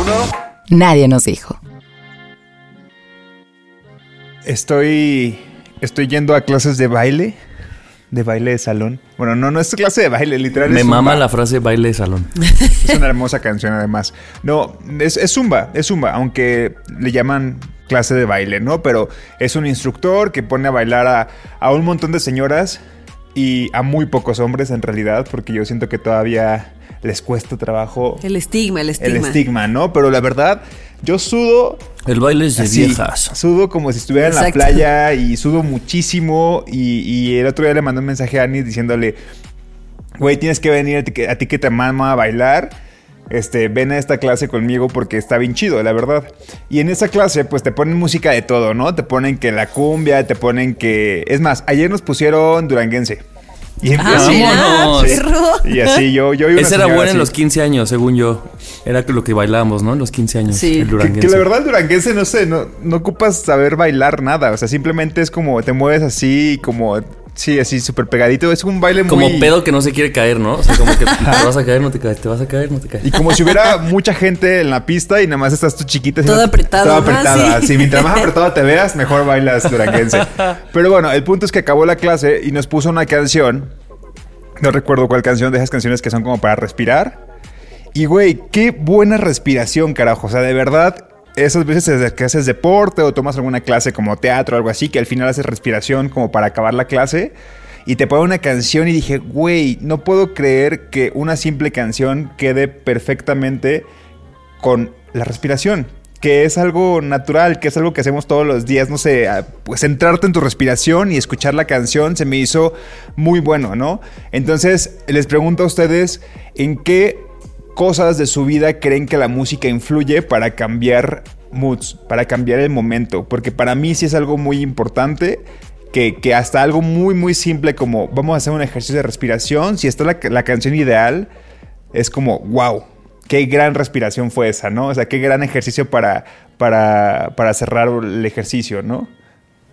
1. Nadie nos dijo. Estoy. Estoy yendo a clases de baile. De baile de salón. Bueno, no, no es clase de baile, literal. Me es mama la frase baile de salón. Es una hermosa canción, además. No, es, es zumba, es zumba, aunque le llaman clase de baile, ¿no? Pero es un instructor que pone a bailar a, a un montón de señoras y a muy pocos hombres, en realidad, porque yo siento que todavía les cuesta trabajo El estigma, el estigma. el estigma, ¿no? Pero la verdad, yo sudo El baile es de así, viejas. Sudo como si estuviera en la Exacto. playa y sudo muchísimo. Y, y el otro día le mandé un mensaje a Annie diciéndole, güey, tienes que venir a ti que, a ti que te mama a bailar. Este, ven a esta clase conmigo porque está bien chido, la verdad. Y en esa clase, pues te ponen música de todo, ¿no? Te ponen que la cumbia, te ponen que. Es más, ayer nos pusieron duranguense. Y Ah, Vámonos. perro. y así yo, yo y Ese era bueno en los 15 años, según yo. Era lo que bailábamos, ¿no? En los 15 años. Sí. El Que, duranguense. que la verdad el duranguense, no sé, no, no ocupas saber bailar nada. O sea, simplemente es como te mueves así, como, sí, así súper pegadito. Es un baile Como muy... pedo que no se quiere caer, ¿no? O sea, como que te vas a caer, no te caes. Te vas a caer, no te caes. Y como si hubiera mucha gente en la pista y nada más estás tú chiquita. Todo apretado, Todo ¿no? apretado. Sí. Sí, mientras más apretado te veas, mejor bailas duranguense. Pero bueno, el punto es que acabó la clase y nos puso una canción. No recuerdo cuál canción, de esas canciones que son como para respirar. Y güey, qué buena respiración, carajo. O sea, de verdad, esas veces que haces deporte o tomas alguna clase como teatro o algo así, que al final haces respiración como para acabar la clase. Y te pone una canción y dije, güey, no puedo creer que una simple canción quede perfectamente con la respiración. Que es algo natural, que es algo que hacemos todos los días, no sé, pues centrarte en tu respiración y escuchar la canción se me hizo muy bueno, ¿no? Entonces, les pregunto a ustedes, ¿en qué cosas de su vida creen que la música influye para cambiar moods, para cambiar el momento? Porque para mí sí es algo muy importante. Que, que hasta algo muy muy simple como vamos a hacer un ejercicio de respiración, si está la, la canción ideal, es como, wow, qué gran respiración fue esa, ¿no? O sea, qué gran ejercicio para, para, para cerrar el ejercicio, ¿no?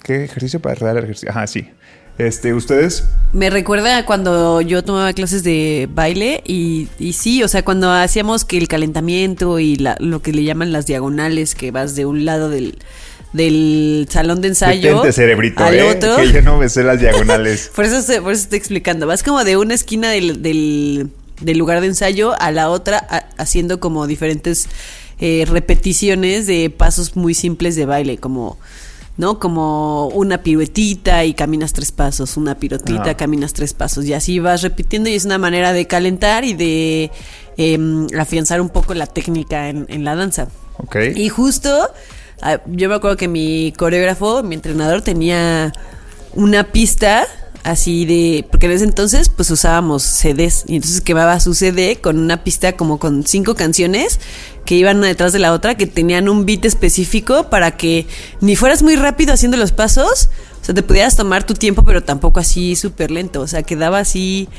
¿Qué ejercicio para cerrar el ejercicio? Ajá, sí. Este, ¿ustedes? Me recuerda a cuando yo tomaba clases de baile y, y sí, o sea, cuando hacíamos que el calentamiento y la- lo que le llaman las diagonales, que vas de un lado del, del salón de ensayo Detente, cerebrito, al ¿eh? otro. Que yo no me sé las diagonales. Por eso, por eso estoy explicando. Vas como de una esquina del, del, del lugar de ensayo a la otra, a- haciendo como diferentes eh, repeticiones de pasos muy simples de baile, como, ¿no? Como una piruetita y caminas tres pasos, una pirotita, caminas tres pasos, y así vas repitiendo, y es una manera de calentar y de em, afianzar un poco la técnica en, en la danza. Ok. Y justo, ah, yo me acuerdo que mi coreógrafo, mi entrenador, tenía una pista así de. Porque en ese entonces, pues usábamos CDs. Y entonces quemaba su CD con una pista como con cinco canciones que iban una detrás de la otra, que tenían un beat específico para que ni fueras muy rápido haciendo los pasos. O sea, te pudieras tomar tu tiempo, pero tampoco así súper lento. O sea, quedaba así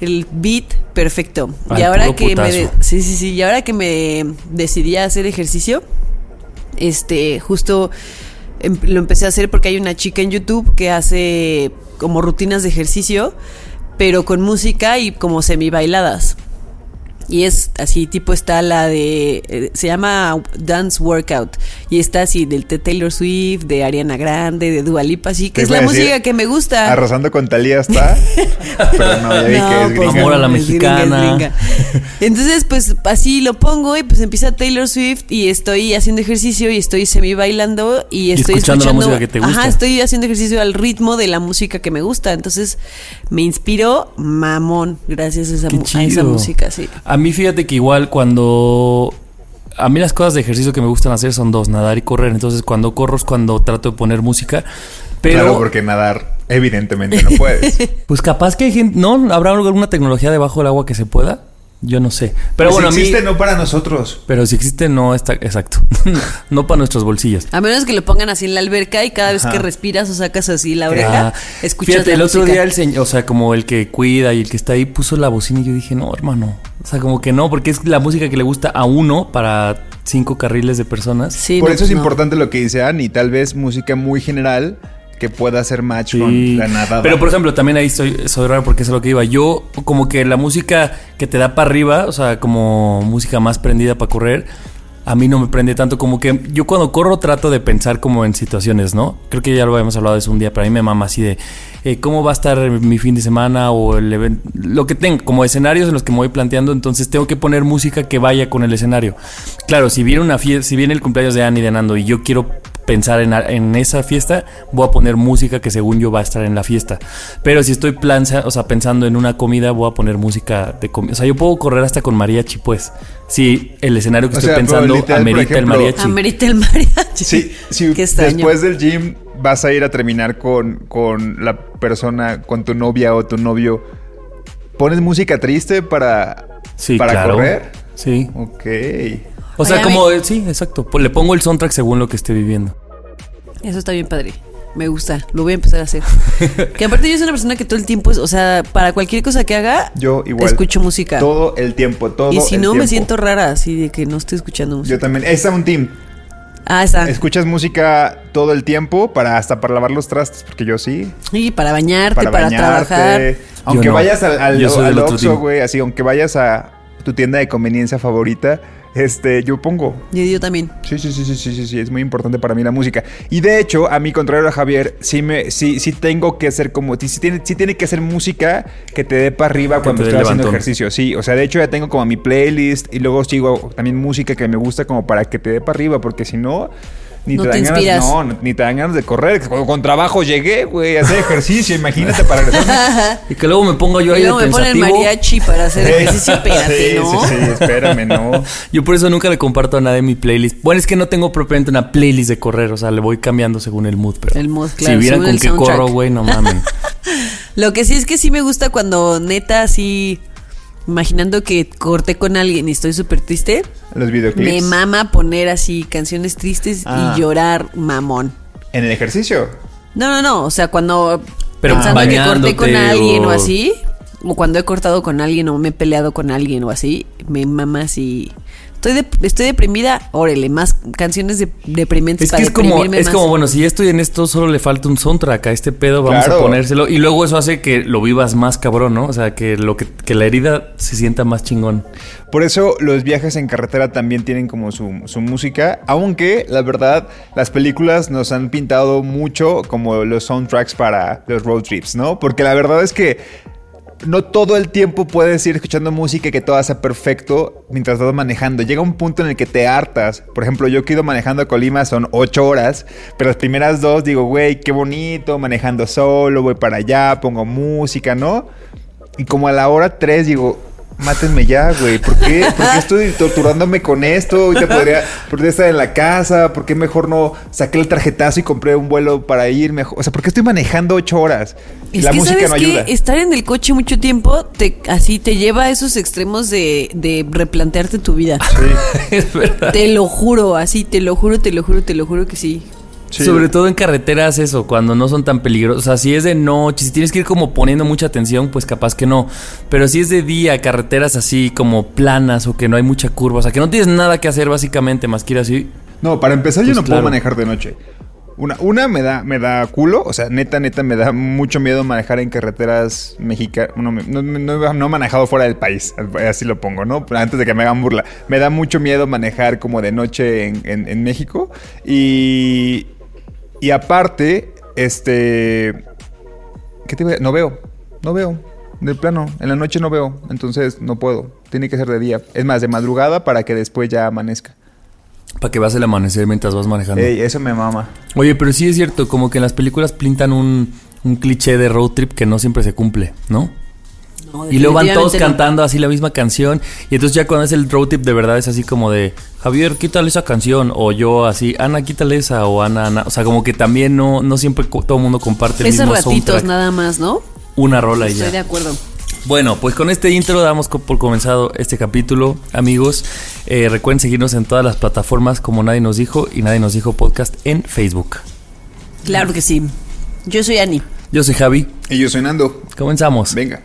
el beat perfecto. y ahora que me. de- putazo. sí, sí, sí. Y ahora que me decidí a hacer ejercicio, este, justo lo empecé a hacer porque hay una chica en YouTube que hace como rutinas de ejercicio, pero con música y como semi bailadas. Y es así, tipo está la de. eh, se llama Dance Workout. Y está así del de Taylor Swift, de Ariana Grande, de Dua Lipa, así que es la decir, música que me gusta. Arrasando con Talía está. pero no, ya vi que es pues, gringa. Amor a la gringa, mexicana. gringa. Entonces, pues así lo pongo y pues empieza Taylor Swift y estoy haciendo ejercicio y estoy semi bailando y estoy escuchando la música que te gusta. Ajá, estoy haciendo ejercicio al ritmo de la música que me gusta. Entonces, me inspiro mamón gracias a esa, a esa chido. música, sí. A mí fíjate que igual cuando... A mí las cosas de ejercicio que me gustan hacer son dos, nadar y correr. Entonces cuando corro es cuando trato de poner música. Pero Claro, porque nadar, evidentemente no puedes. pues capaz que hay gente... ¿No? ¿Habrá alguna tecnología debajo del agua que se pueda? Yo no sé. Pero Pues bueno, a mí... existe, no para nosotros. Pero si existe, no está... Exacto. no para nuestros bolsillos. A menos que lo pongan así en la alberca y cada vez que respiras o sacas así la oreja, Ah, escuchas Fíjate, la el otro día el señor, o sea, como el que cuida y el que está ahí puso la bocina y yo dije, no, hermano. O sea, como que no, porque es la música que le gusta a uno para cinco carriles de personas. Sí, Por no, eso es no. importante lo que dice Annie. Tal vez música muy general que pueda hacer match Sí. con la nadada. Pero por ejemplo, también ahí soy, soy raro porque es lo que iba. Yo, como que la música que te da para arriba, o sea, como música más prendida para correr, a mí no me prende tanto. Como que yo cuando corro trato de pensar como en situaciones, ¿no? Creo que ya lo habíamos hablado de eso un día, pero a mí me mama así de eh, cómo va a estar mi fin de semana o el evento, lo que tengo, como escenarios en los que me voy planteando. Entonces tengo que poner música que vaya con el escenario. Claro, si viene una fiesta, si viene el cumpleaños de Annie de Nando y yo quiero pensar en, en esa fiesta, voy a poner música que según yo va a estar en la fiesta. Pero si estoy planza, o sea, pensando en una comida, voy a poner música de comida. O sea, yo puedo correr hasta con mariachi, pues. Si el escenario que O estoy sea, pensando literal, amerita ejemplo- el mariachi. Amerita el mariachi. Sí, después del gym vas a ir a terminar con, con la persona, con tu novia o tu novio, ¿pones música triste para, Sí, para claro. correr? Sí. Ok. O sea, como, sí, exacto. Pues le pongo el soundtrack según lo que esté viviendo. Eso está bien padre. Me gusta. Lo voy a empezar a hacer. que aparte yo soy una persona que todo el tiempo, es, o sea, para cualquier cosa que haga, Yo igual. escucho música. Todo el tiempo, todo y si el no, me siento rara así de que no estoy escuchando música. Yo también. Está un team. Ah, está. Escuchas música todo el tiempo para hasta para lavar los trastes, porque yo sí. Y para bañarte, Para, para, bañarte. trabajar. Aunque no. vayas al, al, al Oxxo, güey, así, aunque vayas a tu tienda de conveniencia favorita, este, yo pongo. Y yo también. Sí, sí, sí, sí, sí, sí, sí, es muy importante para mí la música. Y de hecho, a mi contrario a Javier, sí me, sí, sí tengo que hacer como, sí tiene, sí tiene que hacer música que te dé para arriba Que cuando estoy haciendo levantón. ejercicio. Sí, o sea, de hecho ya tengo como mi playlist y luego sigo también música que me gusta como para que te dé para arriba, porque si no, ni No te, te dan ganas, inspiras. no, ni te dan ganas de correr. Con, con trabajo llegué, güey, a hacer ejercicio, imagínate para regresar. Y que luego me pongo yo Y ahí de luego me ponen pensativo. mariachi para hacer ejercicio. Espérate, sí, ¿no? sí, sí, espérame, no. Yo por eso nunca le comparto a nadie mi playlist. Bueno, es que no tengo propiamente una playlist de correr, o sea, le voy cambiando según el mood, pero El mood, si claro, vieran según con qué corro, güey, no mamen. Lo que sí es que sí me gusta cuando neta así, imaginando que corté con alguien y estoy súper triste, Los videoclips. me mama poner así canciones tristes Ah. y llorar mamón. En el ejercicio. No, no, no, o sea, cuando Pero pensando que corté con alguien o... o- así, o cuando he cortado con alguien o me he peleado con alguien o así, me mama así. Estoy, de- estoy deprimida, órale, más canciones de, deprimentes Es que para es como, deprimirme es más. como, bueno, si ya estoy en esto, solo le falta un soundtrack a este pedo, vamos Claro. a ponérselo. Y luego eso hace que lo vivas más cabrón, ¿no? O sea, que lo que, que la herida se sienta más chingón. Por eso los viajes en carretera también tienen como su, su música, aunque la verdad las películas nos han pintado mucho como los soundtracks para los road trips, ¿no? Porque la verdad es que no todo el tiempo puedes ir escuchando música y que todo sea perfecto mientras estás manejando. Llega un punto en el que te hartas. Por ejemplo, yo que he ido manejando a Colima son ocho horas, pero las primeras dos digo, güey, qué bonito, manejando solo, voy para allá, pongo música, ¿no? Y como a la hora 3 digo, mátenme ya, güey. ¿Por qué? ¿Por qué estoy torturándome con esto? Ahorita podría, podría estar en la casa. ¿Por qué mejor no saqué el tarjetazo y compré un vuelo para ir mejor? O sea, ¿por qué estoy manejando ocho horas? Y Es la que música sabes no que ayuda. estar en el coche mucho tiempo te así te lleva a esos extremos de, de replantearte tu vida. es verdad. Te lo juro, así, te lo juro, te lo juro, te lo juro que sí. Sí. Sobre todo en carreteras, eso, cuando no son tan peligrosos. O sea, si es de noche, si tienes que ir como poniendo mucha atención, pues capaz que no. Pero si es de día, carreteras así como planas o que no hay mucha curva, o sea, que no tienes nada que hacer básicamente más que ir así. No, para empezar yo Pues no claro. puedo manejar de noche. Una, una me da, me da culo, o sea, neta, neta, me da mucho miedo manejar en carreteras mexicanas. No, me- no, no- no he manejado fuera del país, así lo pongo, ¿no? Antes de que me hagan burla. Me da mucho miedo manejar como de noche en, en- en México. Y, y aparte, este... ¿Qué te a- No veo, no veo. De plano, en la noche no veo, entonces no puedo. Tiene que ser de día. Es más, de madrugada para que después ya amanezca. Para que veas el amanecer mientras vas manejando. Ey, eso me mama. Oye, pero sí es cierto, como que en las películas pintan un, un cliché de road trip que no siempre se cumple, ¿no? No, Y luego van todos no. cantando así la misma canción. Y entonces ya cuando es el road trip de verdad es así como de Javier, quítale esa canción. O yo así, Ana, quítale esa. O Ana, Ana. O sea, como que también no, no siempre todo el mundo comparte el Esos mismo ratitos soundtrack. nada más, ¿no? Una rola y Estoy de ya. acuerdo. Bueno, pues con este intro damos por comenzado este capítulo, amigos. Eh, recuerden seguirnos en todas las plataformas como Nadie nos dijo y Nadie nos dijo podcast en Facebook. Claro que sí. Yo soy Ani. Yo soy Javi. Y yo soy Nando. Comenzamos. Venga.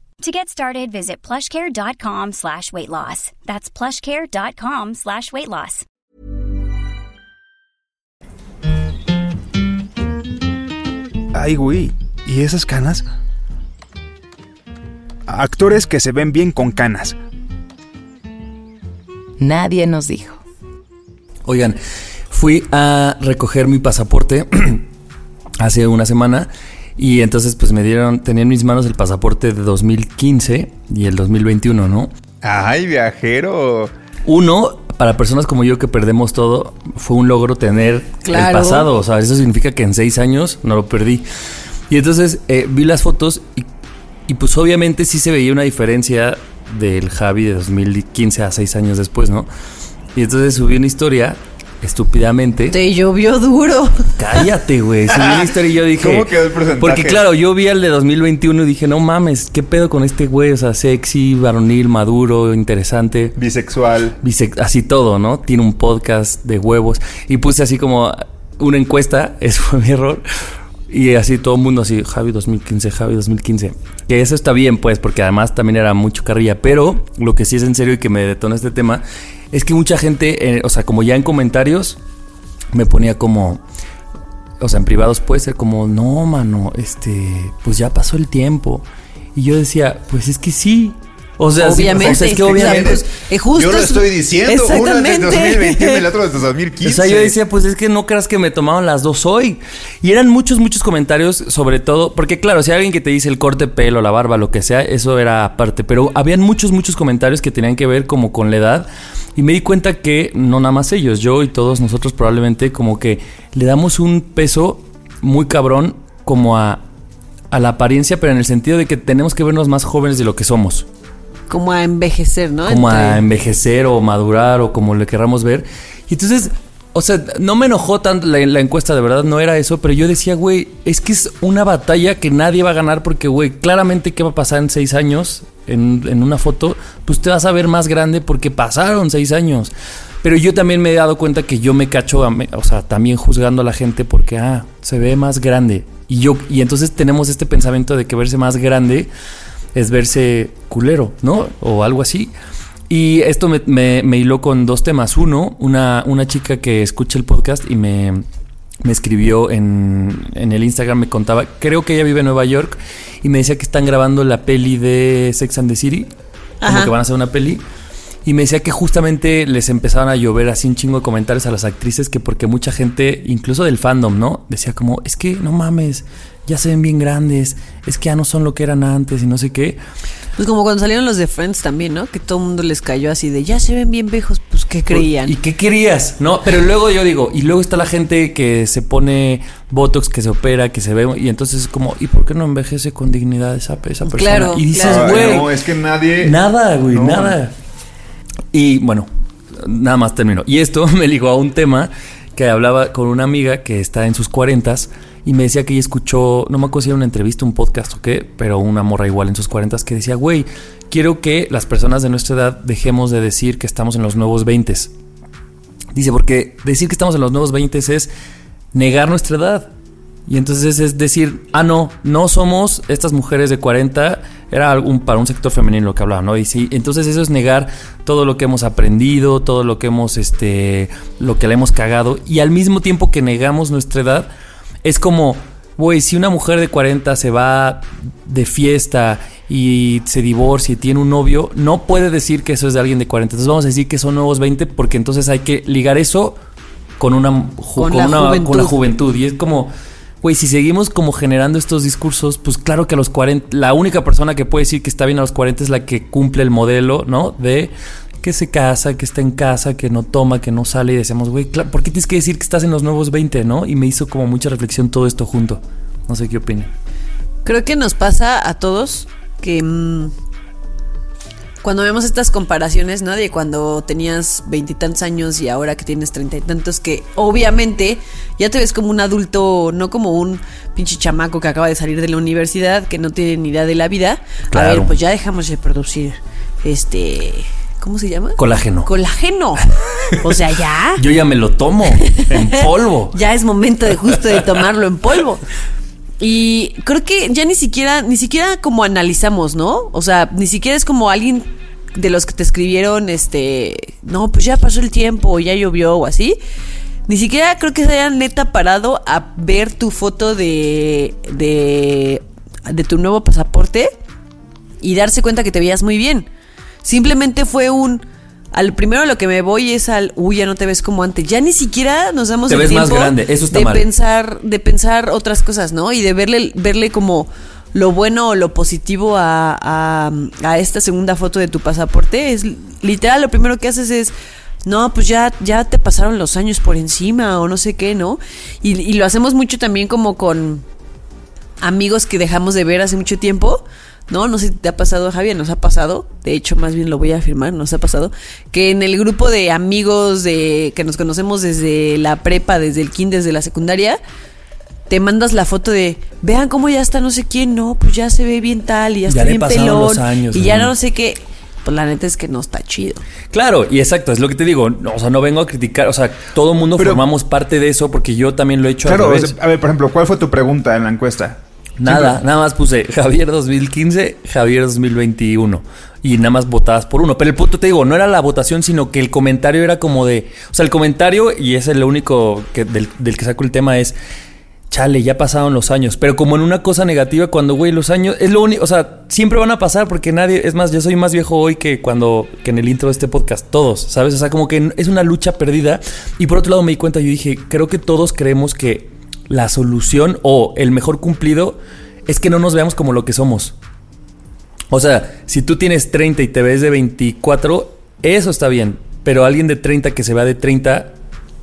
To get started, visit plushcare.com slash weight loss. That's plushcare.com slash weight loss. Ay, güey. ¿Y esas canas? Actores que se ven bien con canas. Nadie nos dijo. Oigan, fui a recoger mi pasaporte hace una semana y entonces pues me dieron, tenía en mis manos el pasaporte de 2015 y el 2021, ¿no? Ay, viajero. Uno, para personas como yo que perdemos todo, fue un logro tener el pasado. O sea, eso significa que en seis años no lo perdí. Y entonces eh, vi las fotos y, y, pues obviamente sí se veía una diferencia del Javi de 2015 a seis años después, ¿no? Y entonces subí una historia estúpidamente. Te llovió duro. Cállate, güey. Subí una historia y yo dije. ¿Cómo quedó el porcentaje? Porque claro, yo vi al de 2021 y dije, no mames, ¿qué pedo con este güey? O sea, sexy, varonil, maduro, interesante. Bisexual. Bise- así todo, ¿no? Tiene un podcast de huevos. Y puse así como una encuesta, eso fue mi error. Y así todo el mundo así, Javi 2015, Javi 2015. Que eso está bien, pues, porque además también era mucho carrilla. Pero lo que sí es en serio y que me detona este tema es que mucha gente, eh, o sea, como ya en comentarios, me ponía como, o sea, en privados puede ser como, no, mano, este, pues ya pasó el tiempo. Y yo decía, pues es que sí. O sea, sí, Obviamente. o sea, es que obviamente. pues, eh, justo Yo lo es- estoy diciendo. Uno es Exactamente. de 2021 y el otro de 2015. O sea, yo decía, pues es que no creas que me tomaban las dos hoy. Y eran muchos, muchos comentarios, sobre todo, porque claro, si hay alguien que te dice el corte de pelo, la barba, lo que sea, eso era aparte. Pero habían muchos, muchos comentarios que tenían que ver como con la edad. Y me di cuenta que no nada más ellos, yo y todos nosotros probablemente como que le damos un peso muy cabrón como a, a la apariencia, pero en el sentido de que tenemos que vernos más jóvenes de lo que somos Como a envejecer, ¿no? como a Entre- envejecer o madurar o como le querramos ver. Y entonces, o sea, no me enojó tanto la, la encuesta, de verdad, no era eso, pero yo decía, güey, es que es una batalla que nadie va a ganar porque, güey, claramente qué va a pasar en seis años en, en una foto, pues te vas a ver más grande porque pasaron seis años. Pero yo también me he dado cuenta que yo me cacho, a o sea, también juzgando a la gente porque, ah, se ve más grande. Y yo, y entonces tenemos este pensamiento de que verse más grande es verse culero, ¿no? O algo así. Y esto me, me- me hiló con dos temas. Uno, una, una chica que escucha el podcast y me, me escribió en, en el Instagram, me contaba, creo que ella vive en Nueva York, y me decía que están grabando la peli de Sex and the City, como Ajá. que van a hacer una peli. Y me decía que justamente les empezaban a llover así un chingo de comentarios a las actrices que porque mucha gente, incluso del fandom, ¿no? Decía como, es que no mames, ya se ven bien grandes, es que ya no son lo que eran antes y no sé qué. Pues como cuando salieron los de Friends también, ¿no? Que todo el mundo les cayó así de, ya se ven bien viejos, pues ¿qué creían? ¿Y qué querías? No, pero luego yo digo, y luego está la gente que se pone Botox, que se opera, que se ve, y entonces es como, ¿y por qué no envejece con dignidad esa, esa persona? Claro, y dices, claro. Güey, no, es que nadie. nada, güey, No. nada. Y bueno, nada más termino. Y esto me ligó a un tema que hablaba con una amiga que está en sus cuarentas y me decía que ella escuchó, no me acuerdo si era una entrevista, un podcast o qué, pero una morra igual en sus cuarentas que decía, güey, quiero que las personas de nuestra edad dejemos de decir que estamos en los nuevos 20. Dice, porque decir que estamos en los nuevos 20 es negar nuestra edad. Y entonces es decir, ah, no, no somos estas mujeres de 40, era algún, para un sector femenino lo que hablaba, ¿no? Y sí, entonces eso es negar todo lo que hemos aprendido, todo lo que hemos, este, lo que le hemos cagado. Y al mismo tiempo que negamos nuestra edad, es como, güey, si una mujer de 40 se va de fiesta y se divorcia y tiene un novio, no puede decir que eso es de alguien de 40. Entonces vamos a decir que son nuevos 20 porque entonces hay que ligar eso con una, ju- Con con la una- juventud. con la juventud. Y es como, güey, si seguimos como generando estos discursos, pues claro que a los 40, la única persona que puede decir que está bien a los 40 es la que cumple el modelo, ¿no? De que se casa, que está en casa, que no toma, que no sale y decimos, güey, claro, ¿por qué tienes que decir que estás en los nuevos 20, no? Y me hizo como mucha reflexión todo esto junto. No sé qué opinan. Creo que nos pasa a todos que mm, cuando vemos estas comparaciones, ¿no? De cuando tenías veintitantos años y ahora que tienes treinta y tantos, que obviamente ya te ves como un adulto, no como un pinche chamaco que acaba de salir de la universidad, que no tiene ni idea de la vida. A ver, pues ya dejamos de producir este. ¿Cómo se llama? Colágeno. Colágeno. O sea, ya. Yo ya me lo tomo en polvo. ya es momento de justo de tomarlo en polvo. Y creo que ya ni siquiera, ni siquiera como analizamos, ¿no? O sea, ni siquiera es como alguien de los que te escribieron, este, no, pues ya pasó el tiempo, ya llovió o así. Ni siquiera creo que se hayan neta parado a ver tu foto de, de, de tu nuevo pasaporte y darse cuenta que te veías muy bien. Simplemente fue un. Al primero a lo que me voy es al. Uy, ya no te ves como antes. Ya ni siquiera nos damos Te el ves más tiempo grande, eso está de mal. pensar, de pensar otras cosas, ¿no? Y de verle, verle como lo bueno o lo positivo a, a, a esta segunda foto de tu pasaporte. Es literal, lo primero que haces es. No, pues ya, ya te pasaron los años por encima o no sé qué, ¿no? Y, y lo hacemos mucho también como con amigos que dejamos de ver hace mucho tiempo, ¿no? No sé si te ha pasado, Javier, nos ha pasado, de hecho, más bien lo voy a afirmar, nos ha pasado, que en el grupo de amigos de que nos conocemos desde la prepa, desde el kinder, desde la secundaria, te mandas la foto de, vean cómo ya está no sé quién, no, pues ya se ve bien tal, y ya, Ya está le bien pelón, los años, y ya no sé qué. Pues la neta es que no está chido. Claro, y exacto, es lo que te digo. No, o sea, no vengo a criticar. O sea, todo mundo Pero- formamos parte de eso porque yo también lo he hecho al Claro, o revés. sea, a ver, por ejemplo, ¿cuál fue tu pregunta en la encuesta? Nada, Siempre- nada más puse Javier 2015, Javier 2021. Y nada más votabas por uno. Pero el punto te digo, no era la votación, sino que el comentario era como de. O sea, el comentario, y es el único que, del, del que saco el tema, es. Chale, ya pasaron los años. Pero como en una cosa negativa, cuando, güey, los años. Es lo único. O sea, siempre van a pasar porque nadie. Es más, yo soy más viejo hoy que cuando. que en el intro de este podcast. Todos, ¿sabes? O sea, como que es una lucha perdida. Y por otro lado me di cuenta, yo dije, creo que todos creemos que la solución o el mejor cumplido es que no nos veamos como lo que somos. O sea, si tú tienes 30 y te ves de 24, eso está bien. Pero alguien de 30 que se vea de 30,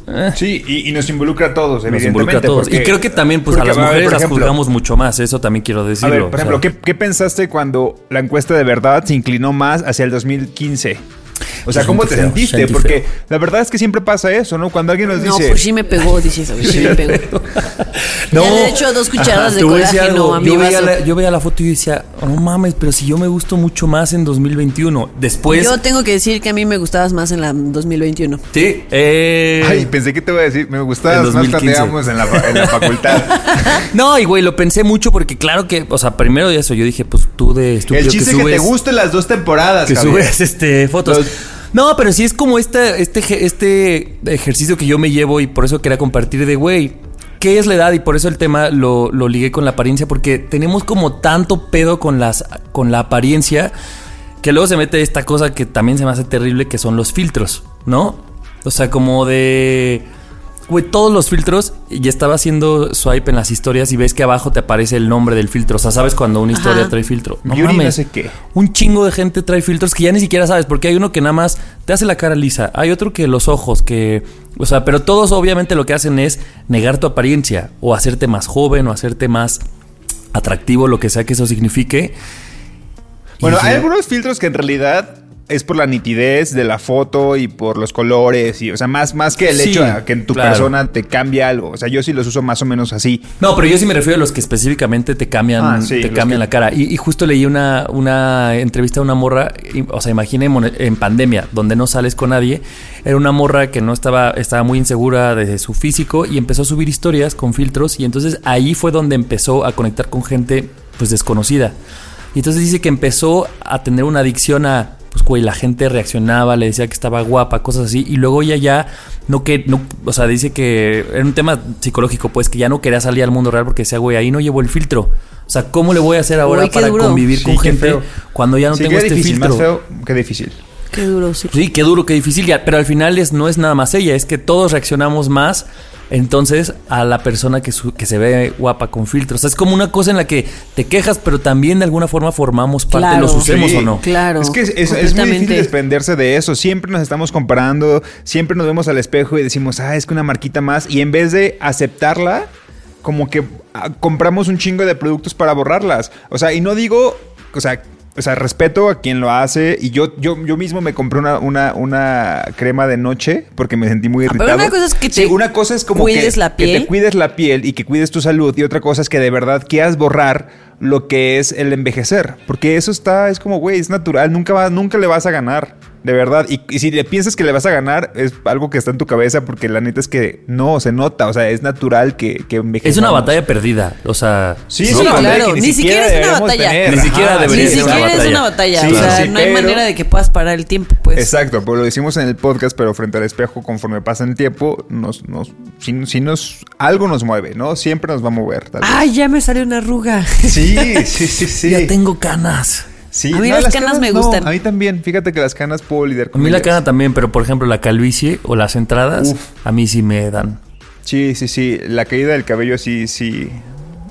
eh, Sí, y, y nos involucra a todos, nos evidentemente. involucra a todos. porque- y creo que también pues, a las mujeres por las ejemplo, juzgamos mucho más. Eso también quiero A decirlo. ver, por o sea. ejemplo, ¿qué, qué pensaste cuando la encuesta de verdad se inclinó más hacia el 2015? O sea, Se ¿cómo te feo, sentiste? sentí Porque feo. la verdad es que siempre pasa eso, ¿no? Cuando alguien nos No, dice... pues sí me pegó, dices, sí me pegó. No. Ya le he hecho dos cucharadas de colágeno a mi yo, veía la, yo veía la foto y yo decía, "Oh, no mames, pero si yo me gusto mucho más en 2021. Después. Yo tengo que decir que a mí me gustabas más en la 2021. Sí, eh, Ay, pensé que te iba a decir, me gustaba En más cuando 2015. íbamos en la, en la facultad. No, y güey, lo pensé mucho porque claro que, o sea, primero de eso, yo dije, pues tú de estúpido el chiste que es que te gusten las dos temporadas, que subes este fotos. Los- No, pero sí es como este, este, eje- ejercicio que yo me llevo y por eso quería compartir de, güey, ¿qué es la edad? Y por eso el tema lo, lo ligué con la apariencia, porque tenemos como tanto pedo con, las, con la apariencia que luego se mete esta cosa que también se me hace terrible, que son los filtros, ¿no? O sea, como de... Güey, todos los filtros, y estaba haciendo swipe en las historias y ves que abajo te aparece el nombre del filtro. O sea, sabes cuando una historia Ajá. trae filtro. No Beauty no mames. sé qué. Un chingo de gente trae filtros que ya ni siquiera sabes, porque hay uno que nada más te hace la cara lisa, hay otro que los ojos, que, o sea, pero todos obviamente lo que hacen es negar tu apariencia o hacerte más joven o hacerte más atractivo, lo que sea que eso signifique. Bueno, hay algunos filtros que en realidad es por la nitidez de la foto y por los colores y o sea más más que el Sí, hecho de que en tu claro. persona te cambie algo o sea yo sí los uso más o menos así No, pero yo sí me refiero a los que específicamente te cambian, Ah, sí, te cambian que- la cara. Y, y justo leí una, una entrevista a una morra, y- o sea, imaginemos en pandemia, donde no sales con nadie. Era una morra que no estaba, estaba muy insegura de su físico y empezó a subir historias con filtros. Y entonces ahí fue donde empezó a conectar con gente pues desconocida. Y entonces dice que empezó a tener una adicción a, pues güey, la gente reaccionaba, le decía que estaba guapa, cosas así. Y luego ella ya no que, no, o sea, dice que era un tema psicológico, pues que ya no quería salir al mundo real porque decía, güey, ahí no llevo el filtro. O sea, ¿cómo le voy a hacer ahora Uy, qué para duro. convivir Sí, con qué gente feo. cuando ya no sí, tengo qué este difícil filtro? más feo que difícil Qué duro, sí. Sí, qué duro, qué difícil, ya, pero al final es, no es nada más ella, es que todos reaccionamos más entonces a la persona que, su- que se ve guapa con filtros. O sea, es como una cosa en la que te quejas, pero también de alguna forma formamos parte, Claro. los usemos Sí. o no. Claro. Es que es, es- es muy difícil desprenderse de eso. Siempre nos estamos comparando, siempre nos vemos al espejo y decimos, ah, es que una marquita más. Y en vez de aceptarla, como que ah, compramos un chingo de productos para borrarlas. O sea, y no digo, o sea, o sea, respeto a quien lo hace. Y yo, yo, yo mismo me compré una, una, una crema de noche porque me sentí muy Ah, pero irritado. una cosa es que Sí, te una cosa es como cuides que, la que piel. te cuides la piel y que cuides tu salud. Y otra cosa es que de verdad quieras borrar lo que es el envejecer. Porque eso está, es como, güey, es natural. Nunca, va, nunca le vas a ganar. De verdad. Y, y si le piensas que le vas a ganar, es algo que está en tu cabeza. Porque la neta es que no, se nota. O sea, es natural que, que. Es una batalla perdida, o sea... Sí, Sí, es una batalla claro. que Ni siquiera es una batalla. tener. Ni siquiera Ajá, debería Ni ser sí, una siquiera es batalla. una batalla. Sí, o sea, sí, no hay pero- manera de que puedas parar el tiempo, pues. Exacto, pues lo decimos en el podcast, pero frente al espejo, conforme pasa el tiempo, nos, nos, si, si nos, algo nos mueve, ¿no? Siempre nos va a mover. tal vez. Ay, ya me salió una arruga. Sí, sí, sí, sí. Ya tengo canas. Sí, A mí las canas me no, gustan. a mí también. Fíjate que las canas puedo lidiar A con mí la cana también, pero por ejemplo la calvicie o las entradas, Uf. a mí sí me dan. Sí, sí, sí. La caída del cabello sí, sí.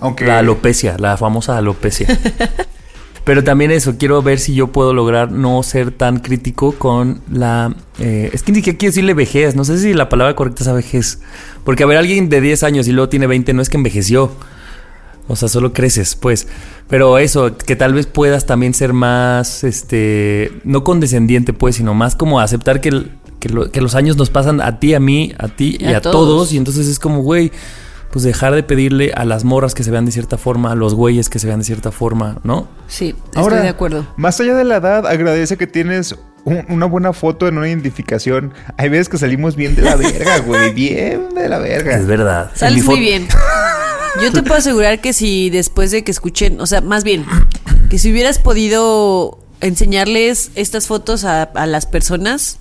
Aunque. La alopecia, la famosa alopecia. Pero también eso, quiero ver si yo puedo lograr no ser tan crítico con la... eh, es que ni siquiera quiero decirle vejez, no sé si la palabra correcta es vejez. Porque a ver, alguien de 10 años y luego tiene 20 no es que envejeció. O sea, solo creces, pues. Pero eso, que tal vez puedas también ser más, este, no condescendiente, pues, sino más como aceptar que, el- que, lo- que los años nos pasan a ti, a mí, a ti y, Y a a, todos. todos. Y entonces es como, güey, pues dejar de pedirle a las morras que se vean de cierta forma, a los güeyes que se vean de cierta forma, ¿no? Sí, Ahora, estoy de acuerdo. Más allá de la edad, agradece que tienes un- una buena foto en una identificación. Hay veces que salimos bien de la verga, güey. Bien de la verga. Es verdad. Sales muy bien. Yo te puedo asegurar que si después de que escuchen, o sea, más bien, que si hubieras podido enseñarles estas fotos a, a las personas,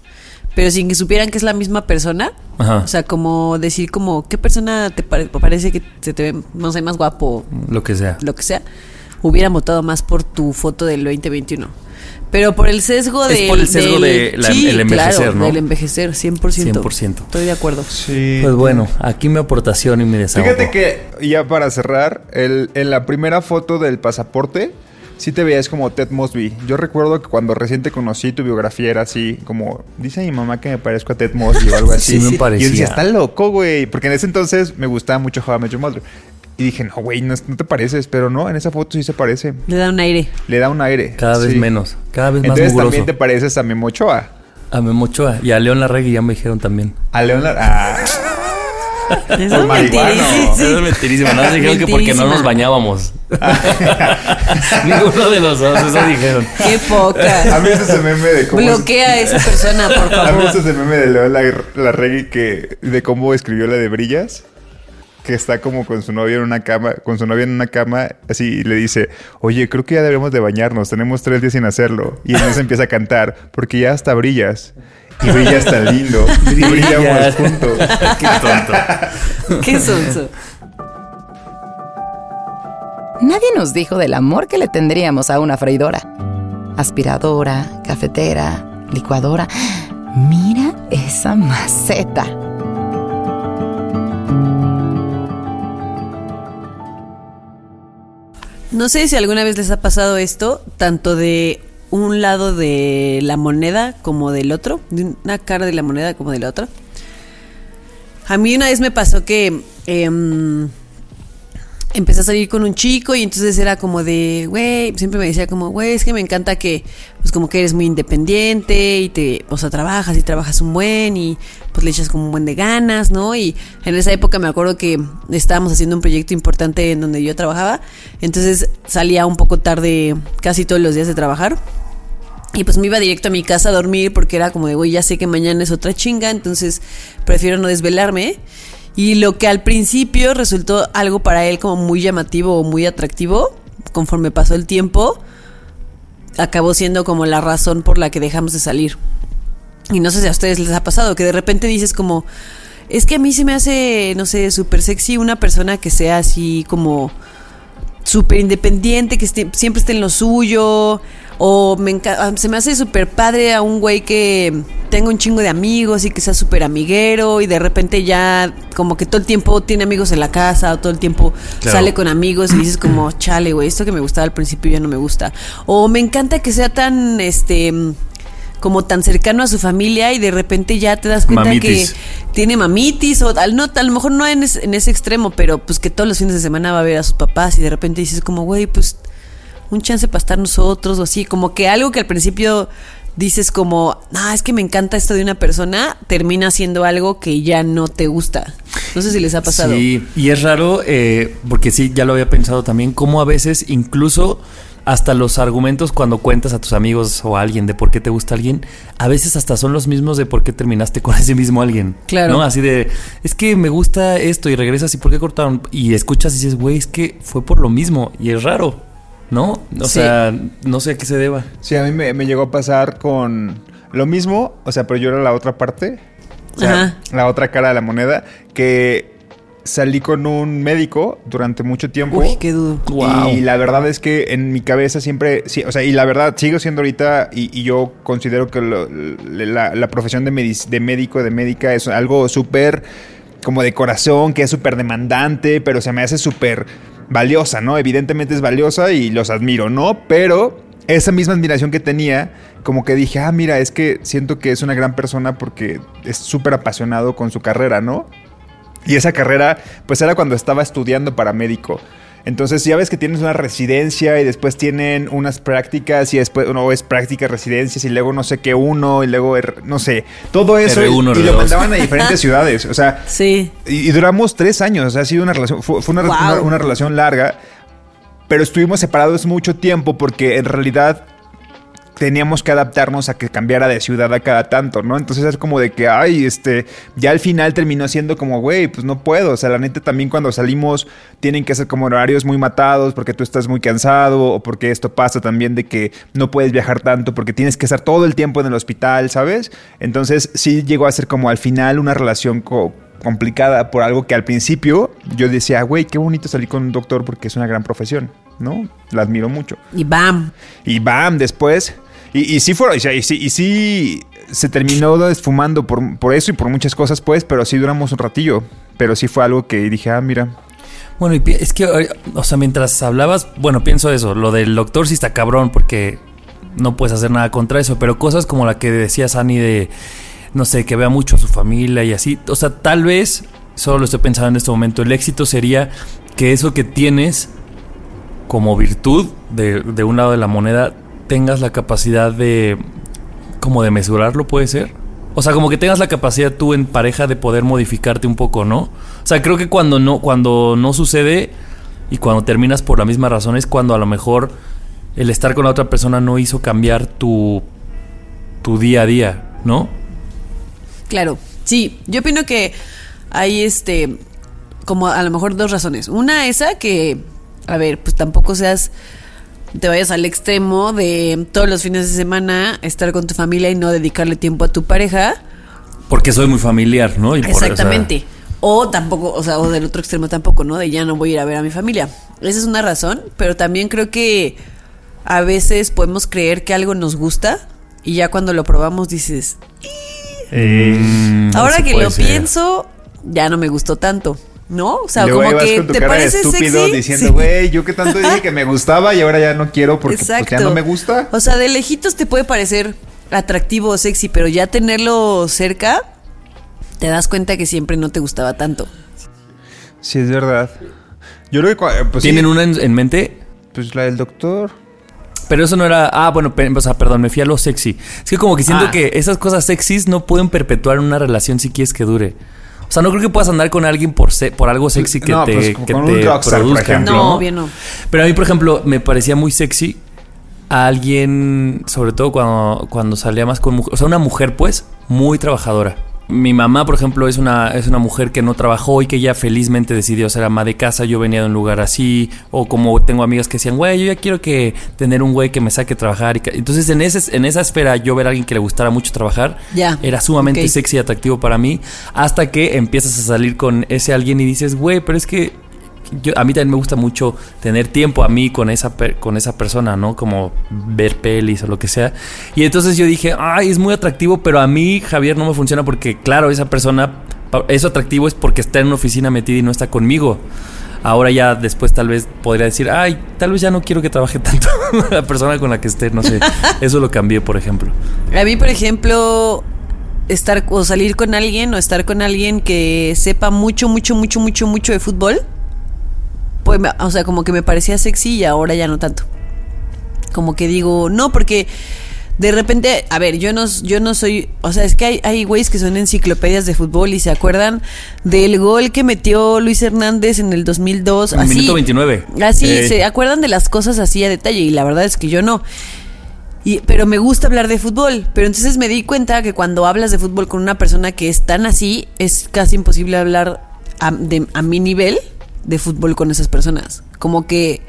pero sin que supieran que es la misma persona, Ajá. o sea, como decir como, ¿qué persona te pare- parece que se te ve, no sé, más guapo, Lo que sea. lo que sea? Hubieran votado más por tu foto del 2021. Pero por el sesgo Es del... por el sesgo del- de la- el envejecer, claro, ¿no? del envejecer, 100%. 100%. Estoy de acuerdo. Sí. Pues bueno, aquí mi aportación y mi desahogo. Fíjate que, ya para cerrar, el- en la primera foto del pasaporte, sí te veías como Ted Mosby. Yo recuerdo que cuando recién te conocí, tu biografía era así, como, dice mi mamá que me parezco a Ted Mosby o algo así. Sí, me Y parecía. yo decía, está loco, güey. Porque en ese entonces me gustaba mucho How I Met Your Mother. Y dije, no, güey, no, no te pareces. Pero no, en esa foto sí se parece. Le da un aire. Le da un aire. Cada vez Sí. menos, cada vez más Entonces mugroso. también te pareces a Memo Ochoa. A Memo Ochoa y a León Larregui ya me dijeron también. A Leonard. Ah, Eso es mentirísimo. Eso es mentirísimo. Nada más dijeron que porque no nos bañábamos. Ninguno de los dos, eso dijeron. Qué a poca. mí ese es el meme de cómo. Bloquea a esa persona, por A mí favor. ese es el meme de León Larregui que de cómo escribió la de Brillas. Que está como con su novia en una cama, con su novia en una cama, así y le dice, oye, creo que ya debemos de bañarnos, tenemos tres días sin hacerlo. Y entonces empieza a cantar, porque ya hasta brillas. Y brillas tan lindo. Y brillamos juntos. Qué tonto. Qué sonso. Nadie nos dijo del amor que le tendríamos a una freidora. Aspiradora, cafetera, licuadora. Mira esa maceta. No sé si alguna vez les ha pasado esto, tanto de un lado de la moneda como del otro, de una cara de la moneda como de la otra. A mí una vez me pasó que em, empecé a salir con un chico y entonces era como de, güey, siempre me decía como, güey, es que me encanta que, pues como que eres muy independiente y te, o sea, trabajas y trabajas un buen y pues le echas como un buen de ganas, ¿no? Y en esa época me acuerdo que estábamos haciendo un proyecto importante en donde yo trabajaba, entonces salía un poco tarde casi todos los días de trabajar. Y pues me iba directo a mi casa a dormir porque era como de, güey, ya sé que mañana es otra chinga, entonces prefiero no desvelarme. Y lo que al principio resultó algo para él como muy llamativo o muy atractivo, conforme pasó el tiempo, acabó siendo como la razón por la que dejamos de salir. Y no sé si a ustedes les ha pasado, que de repente dices como, es que a mí se me hace, no sé, súper sexy una persona que sea así como súper independiente, que siempre esté en lo suyo. O me ah, se me hace súper padre a un güey que tenga un chingo de amigos y que sea súper amiguero y de repente ya como que todo el tiempo tiene amigos en la casa o todo el tiempo Claro. sale con amigos y dices como, chale, güey, esto que me gustaba al principio ya no me gusta. O me encanta que sea tan, este, como tan cercano a su familia y de repente ya te das cuenta Mamitis. que tiene mamitis o al, no, a lo mejor no en, es- en ese extremo, pero pues que todos los fines de semana va a ver a sus papás y de repente dices como, güey, pues un chance para estar nosotros o así, como que algo que al principio dices como, ah, es que me encanta esto de una persona, termina siendo algo que ya no te gusta. No sé si les ha pasado. Sí, y es raro, eh, porque sí, ya lo había pensado también, cómo a veces incluso hasta los argumentos cuando cuentas a tus amigos o a alguien de por qué te gusta alguien, a veces hasta son los mismos de por qué terminaste con ese mismo alguien. Claro. ¿No? Así de, es que me gusta esto y regresas y por qué cortaron. Y escuchas y dices, güey, es que fue por lo mismo. Y es raro, ¿no? O Sí. sea, no sé a qué se deba. Sí, a mí me, me llegó a pasar con lo mismo, o sea, pero yo era la otra parte, o sea, Ajá. la otra cara de la moneda, que salí con un médico durante mucho tiempo. Uy, qué. Wow. Y la verdad es que en mi cabeza siempre, sí, o sea, y la verdad sigo siendo ahorita, y, y yo considero que lo- la, la profesión de, medic- de médico, de médica, es algo súper como de corazón, que es súper demandante, pero se me hace súper valiosa, ¿no? Evidentemente es valiosa y los admiro, ¿no? Pero esa misma admiración que tenía, como que dije, ah, mira, es que siento que es una gran persona porque es súper apasionado con su carrera, ¿no? Y esa carrera, pues era cuando estaba estudiando para médico. Entonces ya ves que tienes una residencia y después tienen unas prácticas y después no es prácticas, residencias y luego no sé qué uno y luego no sé, todo eso y- R1, y, lo R2. mandaban a diferentes ciudades. O sea, Sí. y, y duramos tres años. O sea, ha sido una relación, fue, fue una, Wow. una- una relación larga, pero estuvimos separados mucho tiempo porque en realidad teníamos que adaptarnos a que cambiara de ciudad a cada tanto, ¿no? Entonces es como de que, ay, este, ya al final terminó siendo como, güey, pues no puedo. O sea, la neta también cuando salimos tienen que ser como horarios muy matados porque tú estás muy cansado o porque esto pasa también de que no puedes viajar tanto porque tienes que estar todo el tiempo en el hospital, ¿sabes? Entonces sí llegó a ser como al final una relación co- complicada por algo que al principio yo decía, güey, qué bonito salir con un doctor porque es una gran profesión, ¿no? La admiro mucho. Y bam. Y bam, después. Y, y sí fueron, y, y sí, y sí se terminó esfumando por, por eso y por muchas cosas, pues, pero sí duramos un ratillo. Pero sí fue algo que dije, ah, mira. Bueno, es que, eh, o sea, mientras hablabas, bueno, pienso eso, lo del doctor sí está cabrón porque no puedes hacer nada contra eso, pero cosas como la que decía Sani de, no sé, que vea mucho a su familia y así, o sea, tal vez, solo lo estoy pensando en este momento, el éxito sería que eso que tienes como virtud de, de un lado de la moneda, tengas la capacidad de, como de mesurarlo, puede ser. O sea, como que tengas la capacidad tú en pareja de poder modificarte un poco, ¿no? O sea, creo que cuando no, cuando no sucede y cuando terminas por la misma razón es cuando a lo mejor el estar con la otra persona no hizo cambiar tu, tu día a día, ¿no? Claro, sí, yo opino que hay este, como a lo mejor dos razones. Una esa que, a ver, pues tampoco seas, te vayas al extremo de todos los fines de semana estar con tu familia y no dedicarle tiempo a tu pareja. Porque soy muy familiar, ¿no? Y por- o sea, Exactamente. O tampoco, o sea, o del otro extremo tampoco, ¿no? De ya no voy a ir a ver a mi familia. Esa es una razón, pero también creo que a veces podemos creer que algo nos gusta y ya cuando lo probamos dices, mm, Ahora que lo ser. pienso, ya no me gustó tanto, ¿no? O sea, como que te parece estúpido sexy. diciendo, Sí. güey, yo que tanto dije que me gustaba y ahora ya no quiero porque pues, Exacto. ya no me gusta. O sea, de lejitos te puede parecer atractivo o sexy, pero ya tenerlo cerca, te das cuenta que siempre no te gustaba tanto. Sí, es verdad. Yo creo que... cua- Pues, ¿Tienen sí, una en, en mente? Pues la del doctor. Pero eso no era. Ah, bueno, o sea, perdón, me fui a lo sexy. Es que como que siento Ah. que esas cosas sexys no pueden perpetuar una relación si quieres que dure. O sea, no creo que puedas andar con alguien por se- por algo sexy que No, te, pues, como que con te un rockstar, por produzca, ejemplo. No, bien no. Pero a mí, por ejemplo, me parecía muy sexy a alguien, sobre todo cuando, cuando salía más con mujer, o sea, una mujer pues muy trabajadora. Mi mamá, por ejemplo, es una, es una mujer que no trabajó y que ya felizmente decidió ser ama de casa. Yo venía de un lugar así. O como tengo amigas que decían, güey, yo ya quiero que tener un güey que me saque a trabajar. Y que-". Entonces, en, ese, en esa esfera, yo ver a alguien que le gustara mucho trabajar, Ya, era sumamente sexy y atractivo para mí. Hasta que empiezas a salir con ese alguien y dices, güey, pero es que yo, a mí también me gusta mucho tener tiempo a mí con esa, per- con esa persona, ¿no? Como ver pelis o lo que sea. Y entonces yo dije, ay, es muy atractivo, pero a mí, Javier, no me funciona porque, claro, esa persona, eso atractivo es porque está en una oficina metida y no está conmigo. Ahora ya después tal vez podría decir, ay, tal vez ya no quiero que trabaje tanto la persona con la que esté, no sé. Eso lo cambié, por ejemplo. A mí, por ejemplo, estar o salir con alguien o estar con alguien que sepa mucho, mucho, mucho, mucho, mucho de fútbol, pues, o sea, como que me parecía sexy y ahora ya no tanto. Como que digo, no, porque de repente, a ver, yo no, yo no soy, o sea, es que hay, hay güeyes que son enciclopedias de fútbol y se acuerdan del gol que metió Luis Hernández en el 2002. En así, minuto 29. Así, Eh. se acuerdan de las cosas así a detalle y la verdad es que yo no. Y, pero me gusta hablar de fútbol. Pero entonces me di cuenta que cuando hablas de fútbol con una persona que es tan así, es casi imposible hablar a, de- a mi nivel de fútbol con esas personas. Como que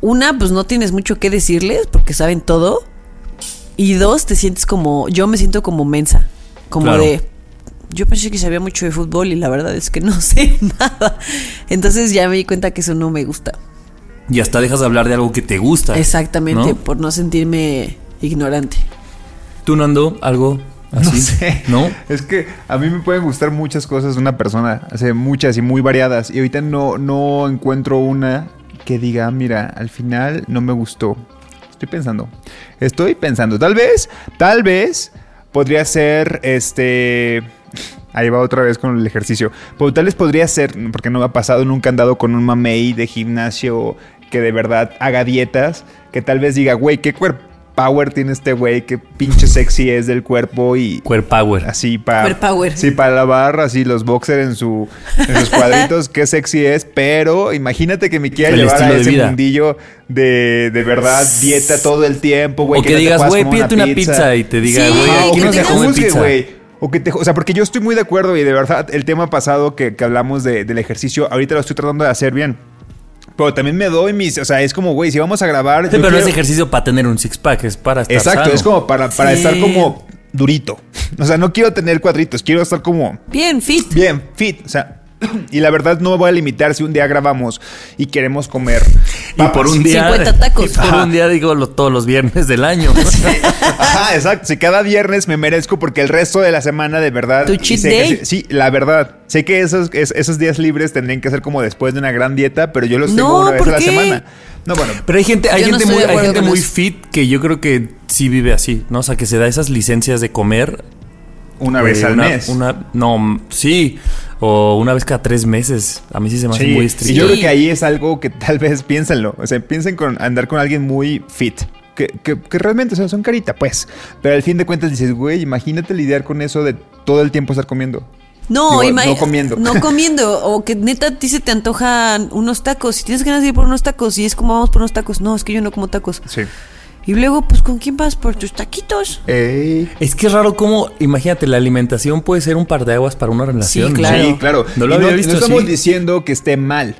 una, pues no tienes mucho que decirles porque saben todo. Y dos, te sientes como, yo me siento como mensa. Como Claro. de, yo pensé que sabía mucho de fútbol y la verdad es que no sé nada. Entonces ya me di cuenta que eso no me gusta. Y hasta dejas de hablar de algo que te gusta. Exactamente, ¿no? por no sentirme ignorante. ¿Tú, Nando, algo así? No sé. ¿No? Es que a mí me pueden gustar muchas cosas de una persona. Hace muchas y muy variadas. Y ahorita no, no encuentro una que diga, mira, al final no me gustó. Estoy pensando. Estoy pensando. Tal vez, tal vez podría ser este. Ahí va otra vez con el ejercicio. Pero tal vez podría ser, porque no me ha pasado, nunca he andado con un mamey de gimnasio que de verdad haga dietas. Que tal vez diga, güey, qué cuerpo power tiene este güey, qué pinche sexy es del cuerpo y Queer Power. así para Queer power. sí para lavar así los boxers en su en sus cuadritos qué sexy es pero imagínate que me quiera El llevar a de ese vida. mundillo de, de verdad dieta todo el tiempo güey o que, no te digas, puedas güey, comer pídete una pizza. y te diga, Sí, güey, o aquí que no se juzgue, güey. O que te, o sea, porque yo estoy muy de acuerdo y de verdad el tema pasado que, que hablamos de- del ejercicio, ahorita lo estoy tratando de hacer bien. Pero también me doy mis, o sea, es como, güey, si vamos a grabar... Sí, pero no es ejercicio para tener un six pack, es para estar Exacto, sano. es como para, para Sí. estar como durito. O sea, no quiero tener cuadritos, quiero estar como Bien, fit. bien, fit. O sea, y la verdad no me voy a limitar si un día grabamos y queremos comer. Y por un día. 50 tacos. Y por Ajá. un día digo lo- todos los viernes del año. Ajá, exacto. Si cada viernes me merezco porque el resto de la semana de verdad. ¿Tu cheat que day? sí, la verdad. Sé que esos, es- esos días libres tendrían que ser como después de una gran dieta, pero yo los tengo No, una vez ¿por a la qué? semana. No, bueno. Pero hay gente, hay Yo gente muy, hay gente muy fit que yo creo que sí vive así, ¿no? O sea, que se da esas licencias de comer. Una vez eh, al una- mes. Una, no, sí. O una vez cada tres meses. A mí sí se me hace Sí, muy y estricto. yo creo que ahí es algo que tal vez piénsenlo. O sea, piensen con andar con alguien muy fit. Que, que- que realmente o sea, son carita, pues. Pero al fin de cuentas dices, güey, imagínate lidiar con eso de todo el tiempo estar comiendo. No, Digo, no comiendo. No comiendo. O que neta a ti se te antojan unos tacos. Si tienes ganas de ir por unos tacos y es como vamos por unos tacos. No, es que yo no como tacos. Sí. Y luego, pues, ¿con quién vas por tus taquitos? Ey. Es que es raro cómo, imagínate, la alimentación puede ser un par de aguas para una relación. Sí, ¿no? claro. Sí, claro. No lo Y había visto no estamos así. diciendo que esté mal.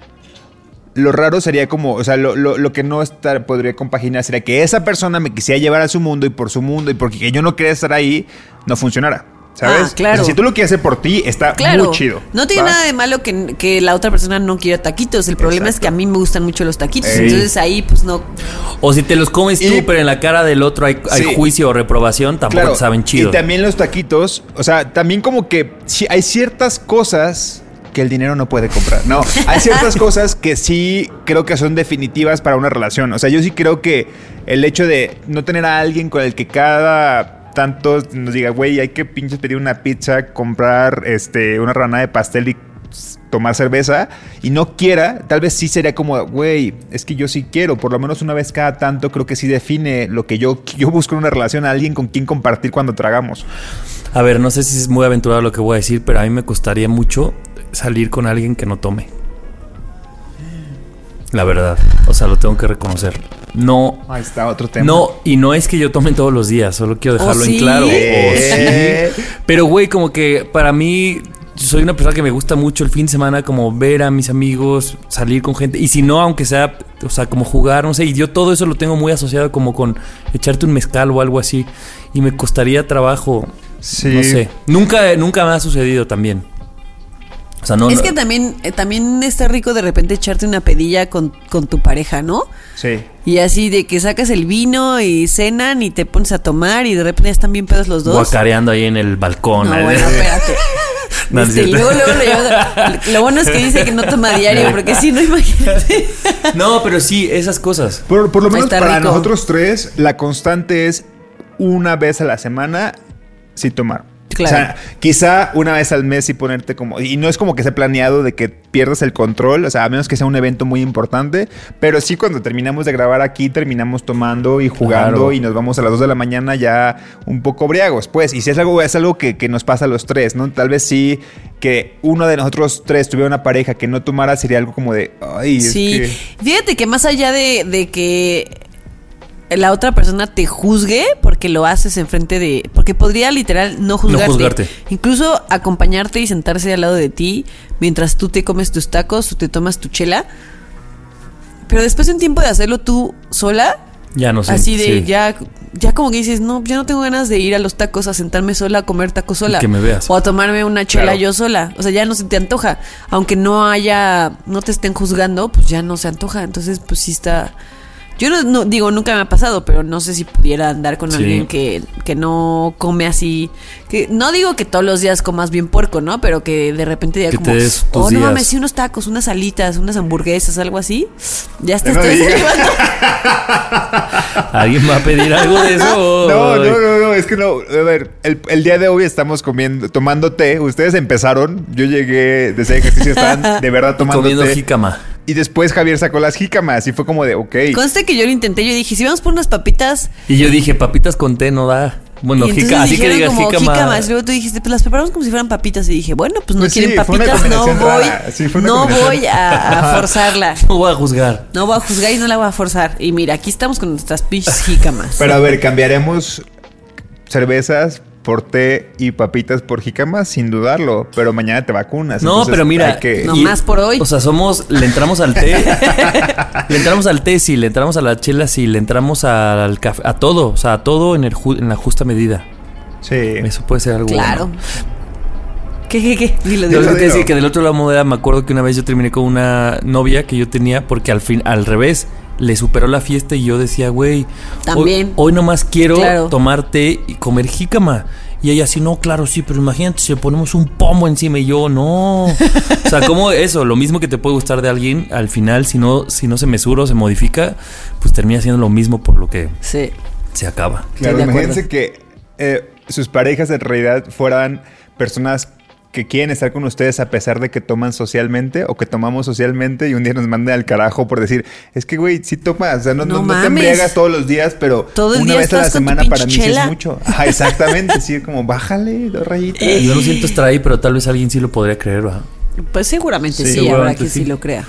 Lo raro sería como, o sea, lo, lo- lo que no estar, podría compaginar sería que esa persona me quisiera llevar a su mundo y por su mundo y porque yo no quería estar ahí, no funcionara. ¿Sabes? Ah, claro. O sea, si tú lo quieres hacer por ti, está Claro. muy chido. No tiene ¿va? nada de malo que, que la otra persona no quiera taquitos. El problema es que a mí me gustan mucho los taquitos. Ey. Entonces ahí, pues no. O si te los comes tú, pero en la cara del otro hay, juicio o reprobación, tampoco Claro, te saben chido. Y también los taquitos, o sea, también como que sí, hay ciertas cosas que el dinero no puede comprar. No, hay ciertas cosas que sí creo que son definitivas para una relación. O sea, yo sí creo que el hecho de no tener a alguien con el que cada tanto nos diga, güey, hay que pinches pedir una pizza, comprar este una rana de pastel y tomar cerveza y no quiera, tal vez sí sería como, güey, es que yo sí quiero, por lo menos una vez cada tanto, creo que sí define lo que yo, yo busco en una relación a alguien con quien compartir cuando tragamos. A ver, no sé si es muy aventurado lo que voy a decir, pero a mí me costaría mucho salir con alguien que no tome. La verdad. O sea, lo tengo que reconocer. No. Ahí está otro tema. No, y no es que yo tome todos los días, solo quiero dejarlo sí? en claro. O sí. Pero, güey, como que para mí, soy una persona que me gusta mucho el fin de semana, como ver a mis amigos, salir con gente. Y si no, aunque sea, o sea, como jugar, no sé. Y yo todo eso lo tengo muy asociado como con echarte un mezcal o algo así. Y me costaría trabajo. Sí. No sé. Nunca, nunca me ha sucedido también. O sea, no. es no- que también, eh, también está rico de repente echarte una pedilla con, con tu pareja, ¿no? Sí. Y así de que sacas el vino y cenan y te pones a tomar y de repente ya están bien pedos los dos. guacareando ahí en el balcón. No, ahí. bueno, espérate. No, es Este, luego, luego lo, llevas- lo bueno es que dice que no toma diario, porque si no, imagínate. No, pero sí, esas cosas. Por, por lo menos Está para rico. nosotros tres, la constante es una vez a la semana sí tomar. Claro. O sea, quizá una vez al mes y ponerte como... Y no es como que sea planeado de que pierdas el control, o sea, a menos que sea un evento muy importante, pero sí cuando terminamos de grabar aquí, terminamos tomando y jugando Claro. y nos vamos a las 2 de la mañana ya un poco briagos, pues. Y si es algo, es algo que, que nos pasa a los tres, ¿no? Tal vez sí que uno de nosotros tres tuviera una pareja que no tomara, sería algo como de... Ay, es Sí, que- fíjate que más allá de, de que la otra persona te juzgue porque lo haces enfrente de... Porque podría literal no juzgarte. juzgarte. Incluso acompañarte y sentarse al lado de ti mientras tú te comes tus tacos o te tomas tu chela. Pero después de un tiempo de hacerlo tú sola, Ya no sé. así de sí. ya... Ya como que dices, no, ya no tengo ganas de ir a los tacos a sentarme sola a comer tacos sola. que me veas. O a tomarme una chela Claro. yo sola. O sea, ya no se te antoja. Aunque no haya, no te estén juzgando, pues ya no se antoja. Entonces, pues sí está. Yo no, no- digo, nunca me ha pasado, pero no sé si pudiera andar con Sí. alguien que, que no come así. Que no digo que todos los días comas bien puerco, ¿no? Pero que de repente ya Que como. oh, no días". mames, sí, unos tacos, unas alitas, unas hamburguesas, algo así. Ya te No estoy salivando. ¿Alguien va a pedir algo de eso? No, no, no, no, es que no. A ver, el, el día de hoy estamos comiendo, tomando té. Ustedes empezaron, yo llegué desde ejercicio, estaban de verdad tomando Comiendo té. jícama. Y después Javier sacó las jícamas y fue como de, ok. Conste que yo lo intenté. Yo dije, si vamos por unas papitas. Y yo dije, papitas con té no da. Bueno, jica, así que digas como jícama. jícamas. Luego tú dijiste, pues las preparamos como si fueran papitas. Y dije, bueno, pues no Pues quieren papitas, no voy. Sí, no voy a, a forzarla. No voy a juzgar. No voy a juzgar y no la voy a forzar. Y mira, aquí estamos con nuestras pinches jícamas. Pero a ver, cambiaremos cervezas por té y papitas por jícamas sin dudarlo. Pero mañana te vacunas. No, pero mira. que- No y- más por hoy. O sea, somos. Le entramos al té. le entramos al té, sí. Le entramos a la chela, sí. Le entramos al café. A todo. O sea, a todo en, el ju- en la justa medida. Sí. Eso puede ser algo. claro. bueno. ¿Qué, qué, qué? Dilo, Yo dilo. lo que te decía que del otro lado de la moneda me acuerdo que una vez yo terminé con una novia que yo tenía porque al fin, al revés, le superó la fiesta y yo decía, güey, También. Hoy, hoy nomás quiero Claro. tomar té y comer jícama. Y ella así, no, claro, sí, pero imagínate si le ponemos un pomo encima y yo, no. o sea, como eso, lo mismo que te puede gustar de alguien, al final, si no, si no se mesura o se modifica, pues termina siendo lo mismo por lo que Sí. se acaba. Claro, imagínense que eh, sus parejas en realidad fueran personas que quieren estar con ustedes a pesar de que toman socialmente o que tomamos socialmente y un día nos manden al carajo por decir, es que güey, sí tomas, o sea, no, No no- no te embriagas todos los días, pero Todo una día vez a la semana para mí sí es mucho. Ajá, exactamente, sí, como bájale dos rayitas. Yo no siento estar ahí, pero tal vez alguien sí lo podría creer, ¿verdad? Pues seguramente Sí, sí, habrá que sí. sí. lo crea.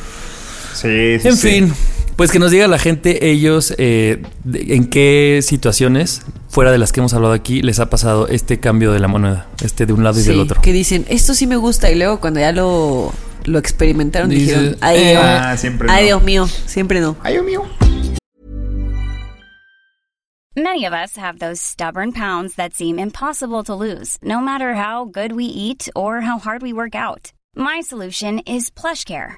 Sí, sí, En sí. fin, pues que nos diga la gente, ellos, eh, de- en qué situaciones, fuera de las que hemos hablado aquí, les ha pasado este cambio de la moneda, este de un lado y Sí, del otro. que dicen, esto sí me gusta. Y luego cuando ya lo, lo experimentaron, Dices, dijeron, ay, eh, Dios, Ah, siempre ay, no. Dios mío, siempre no. Ay, Dios mío. Many of us have those stubborn pounds that seem impossible to lose, no matter how good we eat or how hard we work out. My solution is PlushCare.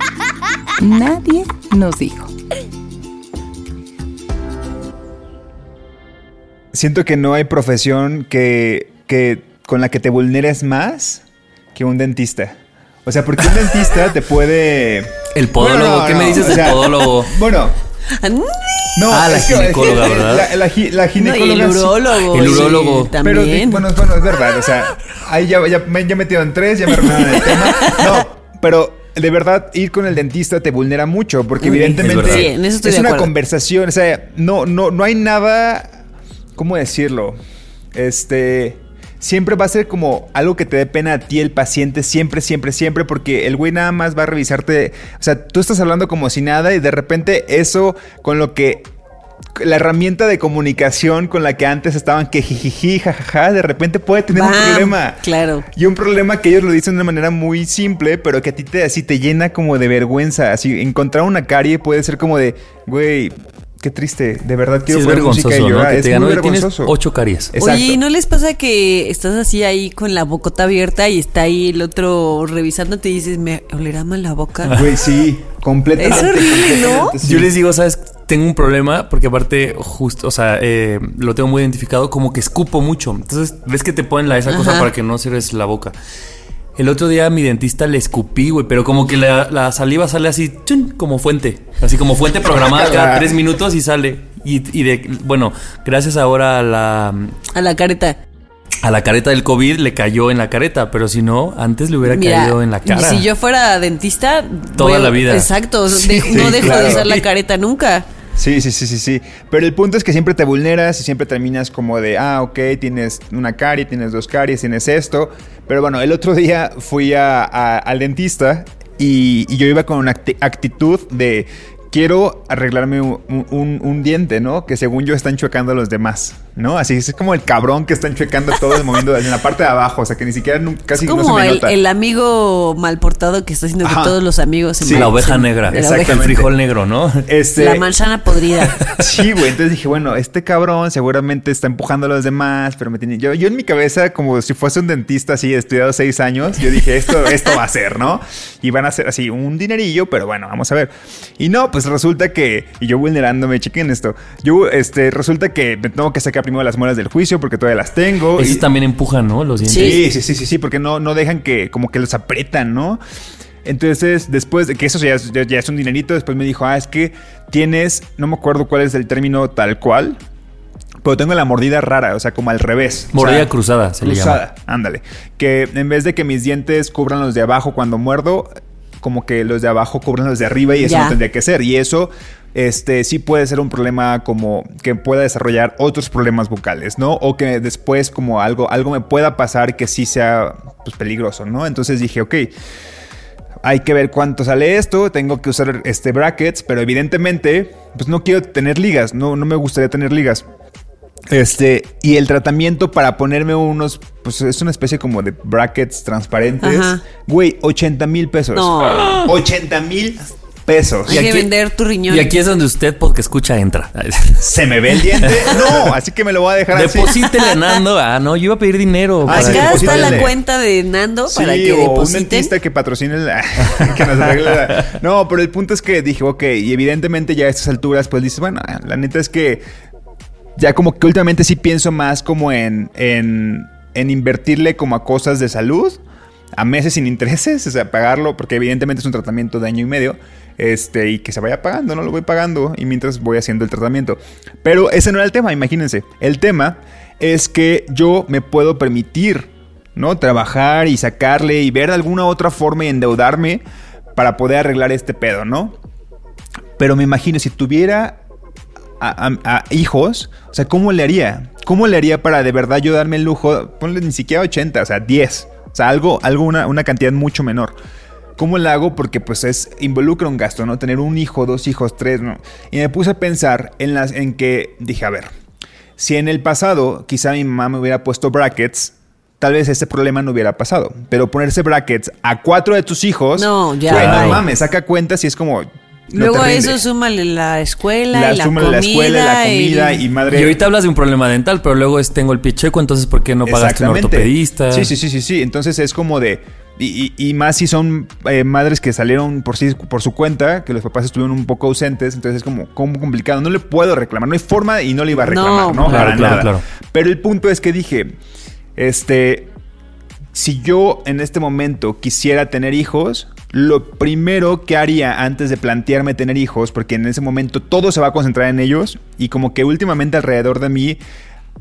Nadie nos dijo. Siento que no hay profesión que, que con la que te vulneres más que un dentista. O sea, porque un dentista te puede. El podólogo, Bueno, no, ¿qué no, me dices o del sea, podólogo? Bueno, no. Ah, la es que- ginecóloga, ¿verdad? La, la gi- la No, y ginecóloga. el urólogo. El sí, urólogo. Pero también. bueno, es- bueno, es verdad. O sea, ahí ya, ya, me ya metido en tres, ya me arruinaron el tema. No, pero de verdad, ir con el dentista te vulnera mucho. Porque Uy, evidentemente es verdad. Sí, en eso estoy es de una acuerdo. conversación. O sea, no, no, no hay nada. ¿Cómo decirlo? Este. Siempre va a ser como algo que te dé pena a ti, el paciente, siempre, siempre, siempre, porque el güey nada más va a revisarte. O sea, tú estás hablando como si nada y de repente eso con lo que la herramienta de comunicación con la que antes estaban que jijiji, jajaja, de repente puede tener un problema. claro. Y un problema que ellos lo dicen de una manera muy simple, pero que a ti te, así te llena como de vergüenza. Así, encontrar una carie puede ser como de, güey, qué triste, de verdad Sí, quiero es poner música y vergonzoso, ¿no? llorar. Que Es te muy "Oye, tienes vergonzoso. ocho caries. Exacto. Oye, ¿y no les pasa que estás así ahí con la bocota abierta y está ahí el otro revisándote y dices, me olerá mal la boca? Güey, sí, completamente. Es horrible, ¿no? sí. Yo les digo, ¿sabes? Tengo un problema porque aparte, justo, o sea, eh, lo tengo muy identificado como que escupo mucho. Entonces, ves que te ponen la, esa cosa para que no cierres la boca. El otro día a mi dentista le escupí, güey, pero como que la, la saliva sale así, chun, como fuente. Así como fuente programada cada tres minutos y sale. Y, y de, bueno, gracias ahora a la, A la careta. a la careta del COVID le cayó en la careta, pero si no, antes le hubiera Mira, caído en la cara. Si yo fuera de-dentista... Toda a- la vida. Exacto. de- Sí, no dejo claro. de usar la careta nunca. Sí, sí, sí, sí, sí. Pero el punto es que siempre te vulneras y siempre terminas como de, ah, ok, tienes una carie, tienes dos caries, tienes esto. Pero bueno, el otro día fui a- al dentista y, yo iba con una acti- actitud de, quiero arreglarme un, un- un diente, ¿no? Que según yo están chuecando a los demás, ¿no? Así es como el cabrón que están chuecando todos moviendo en la parte de abajo, o sea que ni siquiera casi Es no se como me el, nota. el amigo mal portado que está haciendo que todos los amigos se Sí. la oveja negra. la Exactamente. El frijol negro, ¿no? Este, La manzana podrida. Sí, güey. Entonces dije, bueno, este cabrón seguramente está empujando a los demás, pero me tiene. Yo, yo en mi cabeza, como si fuese un dentista así, estudiado seis años, yo dije, esto, esto va a ser, ¿no? Y van a ser así un dinerillo, pero bueno, vamos a ver. Y no, pues resulta que. Y yo vulnerándome, chequen esto. Yo, este, resulta que me tengo que sacar primero las muelas del juicio porque todavía las tengo. Esos y- también empujan, ¿no? Los dientes. Sí, sí, sí, sí, sí, porque no, no dejan que como que los apretan, ¿no? Entonces, después de que eso ya es, ya- ya es un dinerito, después me dijo, ah, es que tienes, no me acuerdo cuál es el término tal cual, pero tengo la mordida rara, o sea, como al revés. O Mordida sea, cruzada, se le llama. cruzada, ándale. Que en vez de que mis dientes cubran los de abajo cuando muerdo, como que los de abajo cubran los de arriba y eso no tendría que ser. Y eso, este, sí puede ser un problema como que pueda desarrollar otros problemas bucales, ¿no? O que después como algo, algo me pueda pasar que sí sea pues, peligroso, ¿no? Entonces dije, ok. Hay que ver cuánto sale esto, tengo que usar este brackets, pero evidentemente, pues no quiero tener ligas, no, no me gustaría tener ligas. Este, y el tratamiento para ponerme unos, pues es una especie como de brackets transparentes. Ajá. Güey, 80 mil pesos. No. 80 mil pesos. Hay Y que aquí- vender tu riñón. Y aquí es donde usted, porque escucha, entra. ¿Se me ve el diente? No, así que me lo voy a dejar así. Deposítele, Nando. Ah, no, yo iba a pedir dinero. Ah, para sí, que- Acá está la cuenta de Nando Sí, para que o un dentista que patrocine la, que nos arregle la- No, pero el punto es que dije, ok, y evidentemente ya a estas alturas, pues dices, bueno, la neta es que ya como que últimamente sí pienso más como en, en, invertirle como a cosas de salud, a meses sin intereses, o sea, pagarlo, porque evidentemente es un tratamiento de año y medio, este, y que se vaya pagando, no lo voy pagando, y mientras voy haciendo el tratamiento. Pero ese no era el tema, imagínense. El tema es que yo me puedo permitir, ¿no? Trabajar y sacarle y ver alguna otra forma y endeudarme para poder arreglar este pedo, ¿no? Pero me imagino, si tuviera a, a- a hijos, o sea, ¿cómo le haría? ¿Cómo le haría para de verdad yo darme el lujo? Ponle ni siquiera 80, o sea, 10. O sea, algo, algo una, una cantidad mucho menor. ¿Cómo le hago? Porque pues es, involucra un gasto, ¿no? Tener un hijo, dos hijos, tres, ¿no? Y me puse a pensar en las, en que dije, a ver, si en el pasado quizá mi mamá me hubiera puesto brackets, tal vez ese problema no hubiera pasado. Pero ponerse brackets a cuatro de tus hijos, No, ya. no mames, saca cuentas y es como Luego te a eso súmale la escuela, la y la súmale comida, la escuela, la comida y madre. Y ahorita hablas de un problema dental, pero luego es tengo el pie chueco, entonces ¿por qué no pagaste un ortopedista? Sí, sí, sí, sí, sí. Entonces es como de. Y, y- y más si son eh, madres que salieron por sí por su cuenta, que los papás estuvieron un poco ausentes, entonces es como, como complicado. No le puedo reclamar, no hay forma y no le iba a No, reclamar, ¿no? claro, Para claro, nada. claro. Pero el punto es que dije, este, si yo en este momento quisiera tener hijos, lo primero que haría antes de plantearme tener hijos, porque en ese momento todo se va a concentrar en ellos, y como que últimamente alrededor de mí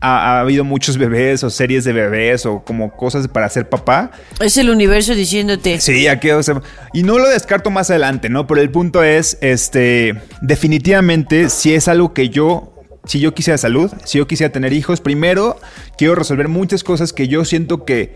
ha, ha habido muchos bebés o series de bebés o como cosas para ser papá. Es el universo diciéndote. Sí, aquí, o sea, y no lo descarto más adelante, ¿no? Pero el punto es, este, definitivamente, si es algo que yo, si yo quisiera salud, si yo quisiera tener hijos, primero quiero resolver muchas cosas que yo siento que,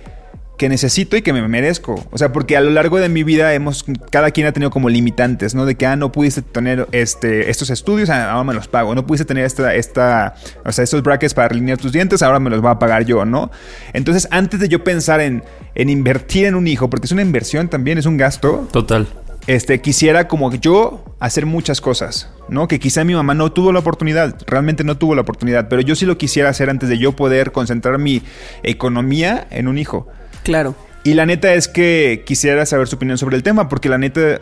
que necesito y que me merezco. O sea, porque a lo largo de mi vida hemos, cada quien ha tenido como limitantes, ¿no? De que, ah, no pudiste tener este, estos estudios, ah, ahora me los pago. No pudiste tener esta, esta, o sea, estos brackets para alinear tus dientes, ahora me los va a pagar yo, ¿no? Entonces, antes de yo pensar en, en invertir en un hijo, porque es una inversión también, es un gasto, Total. este, quisiera como yo hacer muchas cosas, ¿no? Que quizá mi mamá no tuvo la oportunidad, realmente no tuvo la oportunidad, pero yo sí lo quisiera hacer antes de yo poder concentrar mi economía en un hijo. Claro. Y la neta es que quisiera saber su opinión sobre el tema, porque la neta,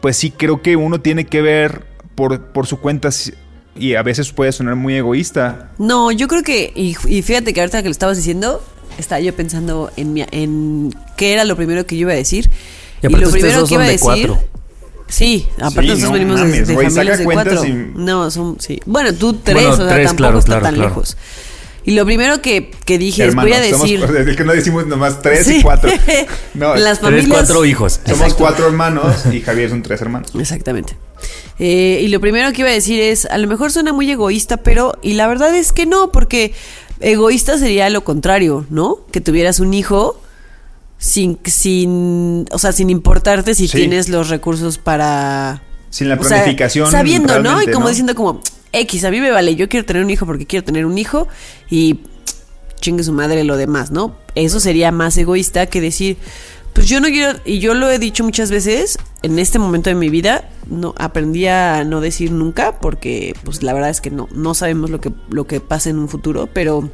pues sí creo que uno tiene que ver por, por su cuenta y a veces puede sonar muy egoísta. No, yo creo que, y, y fíjate que ahorita que lo estabas diciendo, estaba yo pensando en, mi, en qué era lo primero que yo iba a decir. Y lo primero que iba a de decir. cuatro. Sí, aparte Sí, nosotros no venimos de- mames, de, familias de cuentas cuatro. y- No, son, sí. Bueno, tú tres, Bueno, o sea, tres, tampoco claro, está claro, tan claro. lejos. Y lo primero que, que dije es, voy a Hermanos, decir... somos, es que no decimos nomás tres Sí. y cuatro. No, Las Tres, familias... cuatro hijos. somos Exacto. cuatro hermanos y Javier son tres hermanos. Exactamente. Eh, y lo primero que iba a decir es, a lo mejor suena muy egoísta, pero, y la verdad es que no, porque egoísta sería lo contrario, ¿no? Que tuvieras un hijo sin, sin, o sea, sin importarte si Sí. tienes los recursos para... Sin la o sea, planificación. sabiendo, ¿no? Y como ¿no? diciendo como, X, a mí me vale, yo quiero tener un hijo porque quiero tener un hijo y chingue su madre lo demás, ¿no? Eso sería más egoísta que decir, pues yo no quiero, y yo lo he dicho muchas veces, en este momento de mi vida, no aprendí a no decir nunca, porque pues la verdad es que no, no sabemos lo que, lo que pasa en un futuro, pero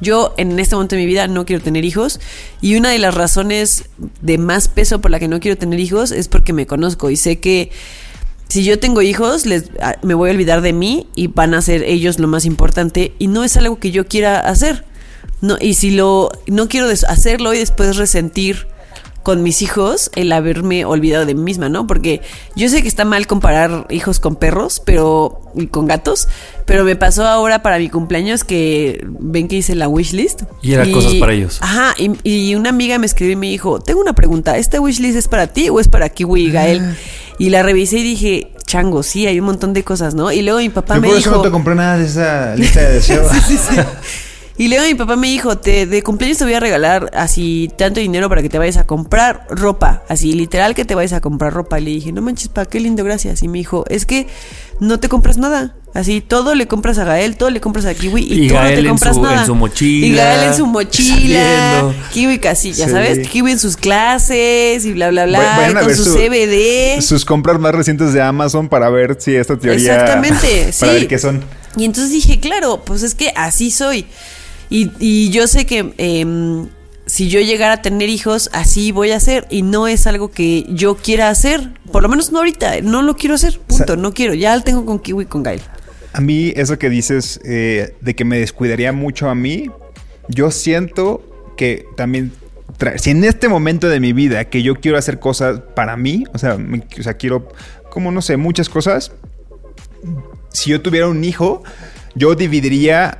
yo en este momento de mi vida no quiero tener hijos y una de las razones de más peso por la que no quiero tener hijos es porque me conozco y sé que si yo tengo hijos les, a- me voy a olvidar de mí y van a ser ellos lo más importante y no es algo que yo quiera hacer. No, y si lo no quiero hacerlo y después resentir con mis hijos el haberme olvidado de mí misma, ¿no? Porque yo sé que está mal comparar hijos con perros, pero y con gatos, pero me pasó ahora para mi cumpleaños que ven que hice la wishlist Y era cosas para ellos. Ajá, y, y una amiga me escribió y me dijo, tengo una pregunta, ¿esta wishlist es para ti o es para Kiwi y Gael? Y la revisé y dije, chango, sí, hay un montón de cosas, ¿no? Y luego mi papá me dijo... no te compré nada de esa lista de deseos. Y luego mi papá me dijo, te, de cumpleaños te voy a regalar así tanto dinero para que te vayas a comprar ropa. Así, literal que te vayas a comprar ropa. Y le dije, no manches, pa, qué lindo, gracias. Y me dijo, es que no te compras nada. Así, todo le compras a Gael, todo le compras a Kiwi y, Y tú Gael no te en compras su- nada. en su mochila, Y Gael en su mochila. saliendo. Kiwi casi, ya Sí. sabes, Kiwi en sus clases y bla, bla, bla. Vayan a con ver su, su- CBD. Sus compras más recientes de Amazon para ver si esta teoría. Exactamente, Para sí. ver qué son. Y entonces dije, claro, pues es que así soy. Y, y yo sé que em, si yo llegara a tener hijos, así voy a hacer. Y no es algo que yo quiera hacer. Por lo menos no ahorita. No lo quiero hacer. Punto. No quiero. Ya lo tengo con Kiwi y con Gael. A mí, eso que dices eh, de que me descuidaría mucho a mí, yo siento que también. Si en este momento de mi vida que yo quiero hacer cosas para mí, o sea, me- o sea, quiero, como no sé, muchas cosas. Si yo tuviera un hijo, yo dividiría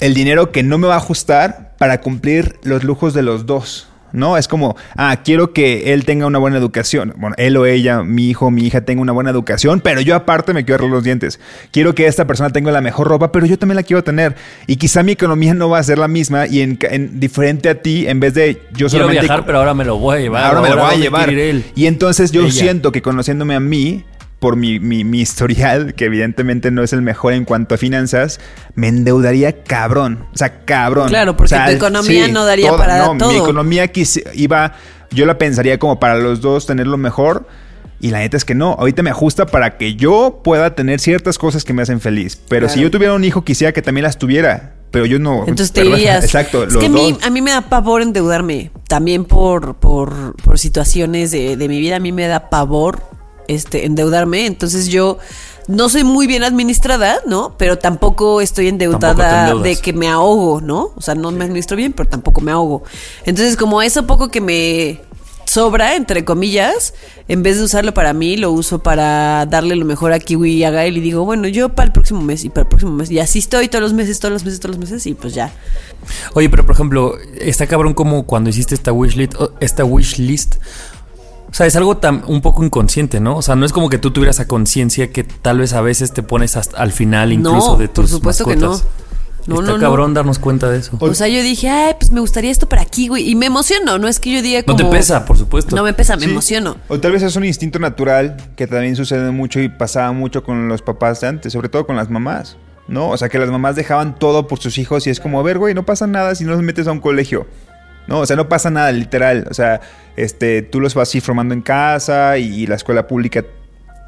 el dinero que no me va a ajustar para cumplir los lujos de los dos. ¿No? Es como, ah, quiero que él tenga una buena educación. Bueno, él o ella, mi hijo o mi hija tenga una buena educación, pero yo aparte me quiero arreglar los dientes. Quiero que esta persona tenga la mejor ropa, pero yo también la quiero tener. Y quizá mi economía no va a ser la misma y en, en- diferente a ti, en vez de yo Quiero solamente... viajar, pero ahora me lo voy a llevar. Ahora me lo voy a ¿dónde llevar. él? Y entonces yo Ella. siento que conociéndome a mí, por mi, mi- mi historial, que evidentemente no es el mejor en cuanto a finanzas, me endeudaría cabrón. O sea, cabrón. Claro, porque O sea, tu economía no daría para no, todo. Mi economía iba, yo la pensaría como para los dos tener lo mejor. Y la neta es que no, ahorita me ajusta para que yo pueda tener ciertas cosas que me hacen feliz. Pero si yo tuviera un hijo, quisiera que también las tuviera. Pero yo no. Entonces te ¿verdad? irías. Exacto, Es los que a mí, a mí me da pavor endeudarme. También por, por, por situaciones de, de mi vida, a mí me da pavor este, endeudarme. Entonces yo no soy muy bien administrada, ¿no? Pero tampoco estoy endeudada de que me ahogo, ¿no? O sea, no me administro bien, pero tampoco me ahogo. Entonces, como eso poco que me sobra, entre comillas, en vez de usarlo para mí, lo uso para darle lo mejor a Kiwi y a Gael y digo, bueno, yo para el próximo mes y para el próximo mes. Y así estoy todos los meses, todos los meses, todos los meses y pues ya. Oye, pero por ejemplo, está cabrón como cuando hiciste esta wishlist, esta wish list. O sea, es algo tan un poco inconsciente, ¿no? O sea, no es como que tú tuvieras a conciencia que tal vez a veces te pones hasta al final incluso no, de tus por supuesto mascotas. que no. No, está no, cabrón no. darnos cuenta de eso. O sea, yo dije, ay, pues me gustaría esto para aquí, güey. Y me emociono, no es que yo diga No como... te pesa, por supuesto. No me pesa, me Sí. emociono. O tal vez es un instinto natural que también sucede mucho y pasaba mucho con los papás de antes, sobre todo con las mamás, ¿no? O sea, que las mamás dejaban todo por sus hijos y es como, a ver, güey, no pasa nada si no los metes a un colegio. No, o sea, no pasa nada, literal. O sea, este, tú los vas a ir formando en casa y, y la escuela pública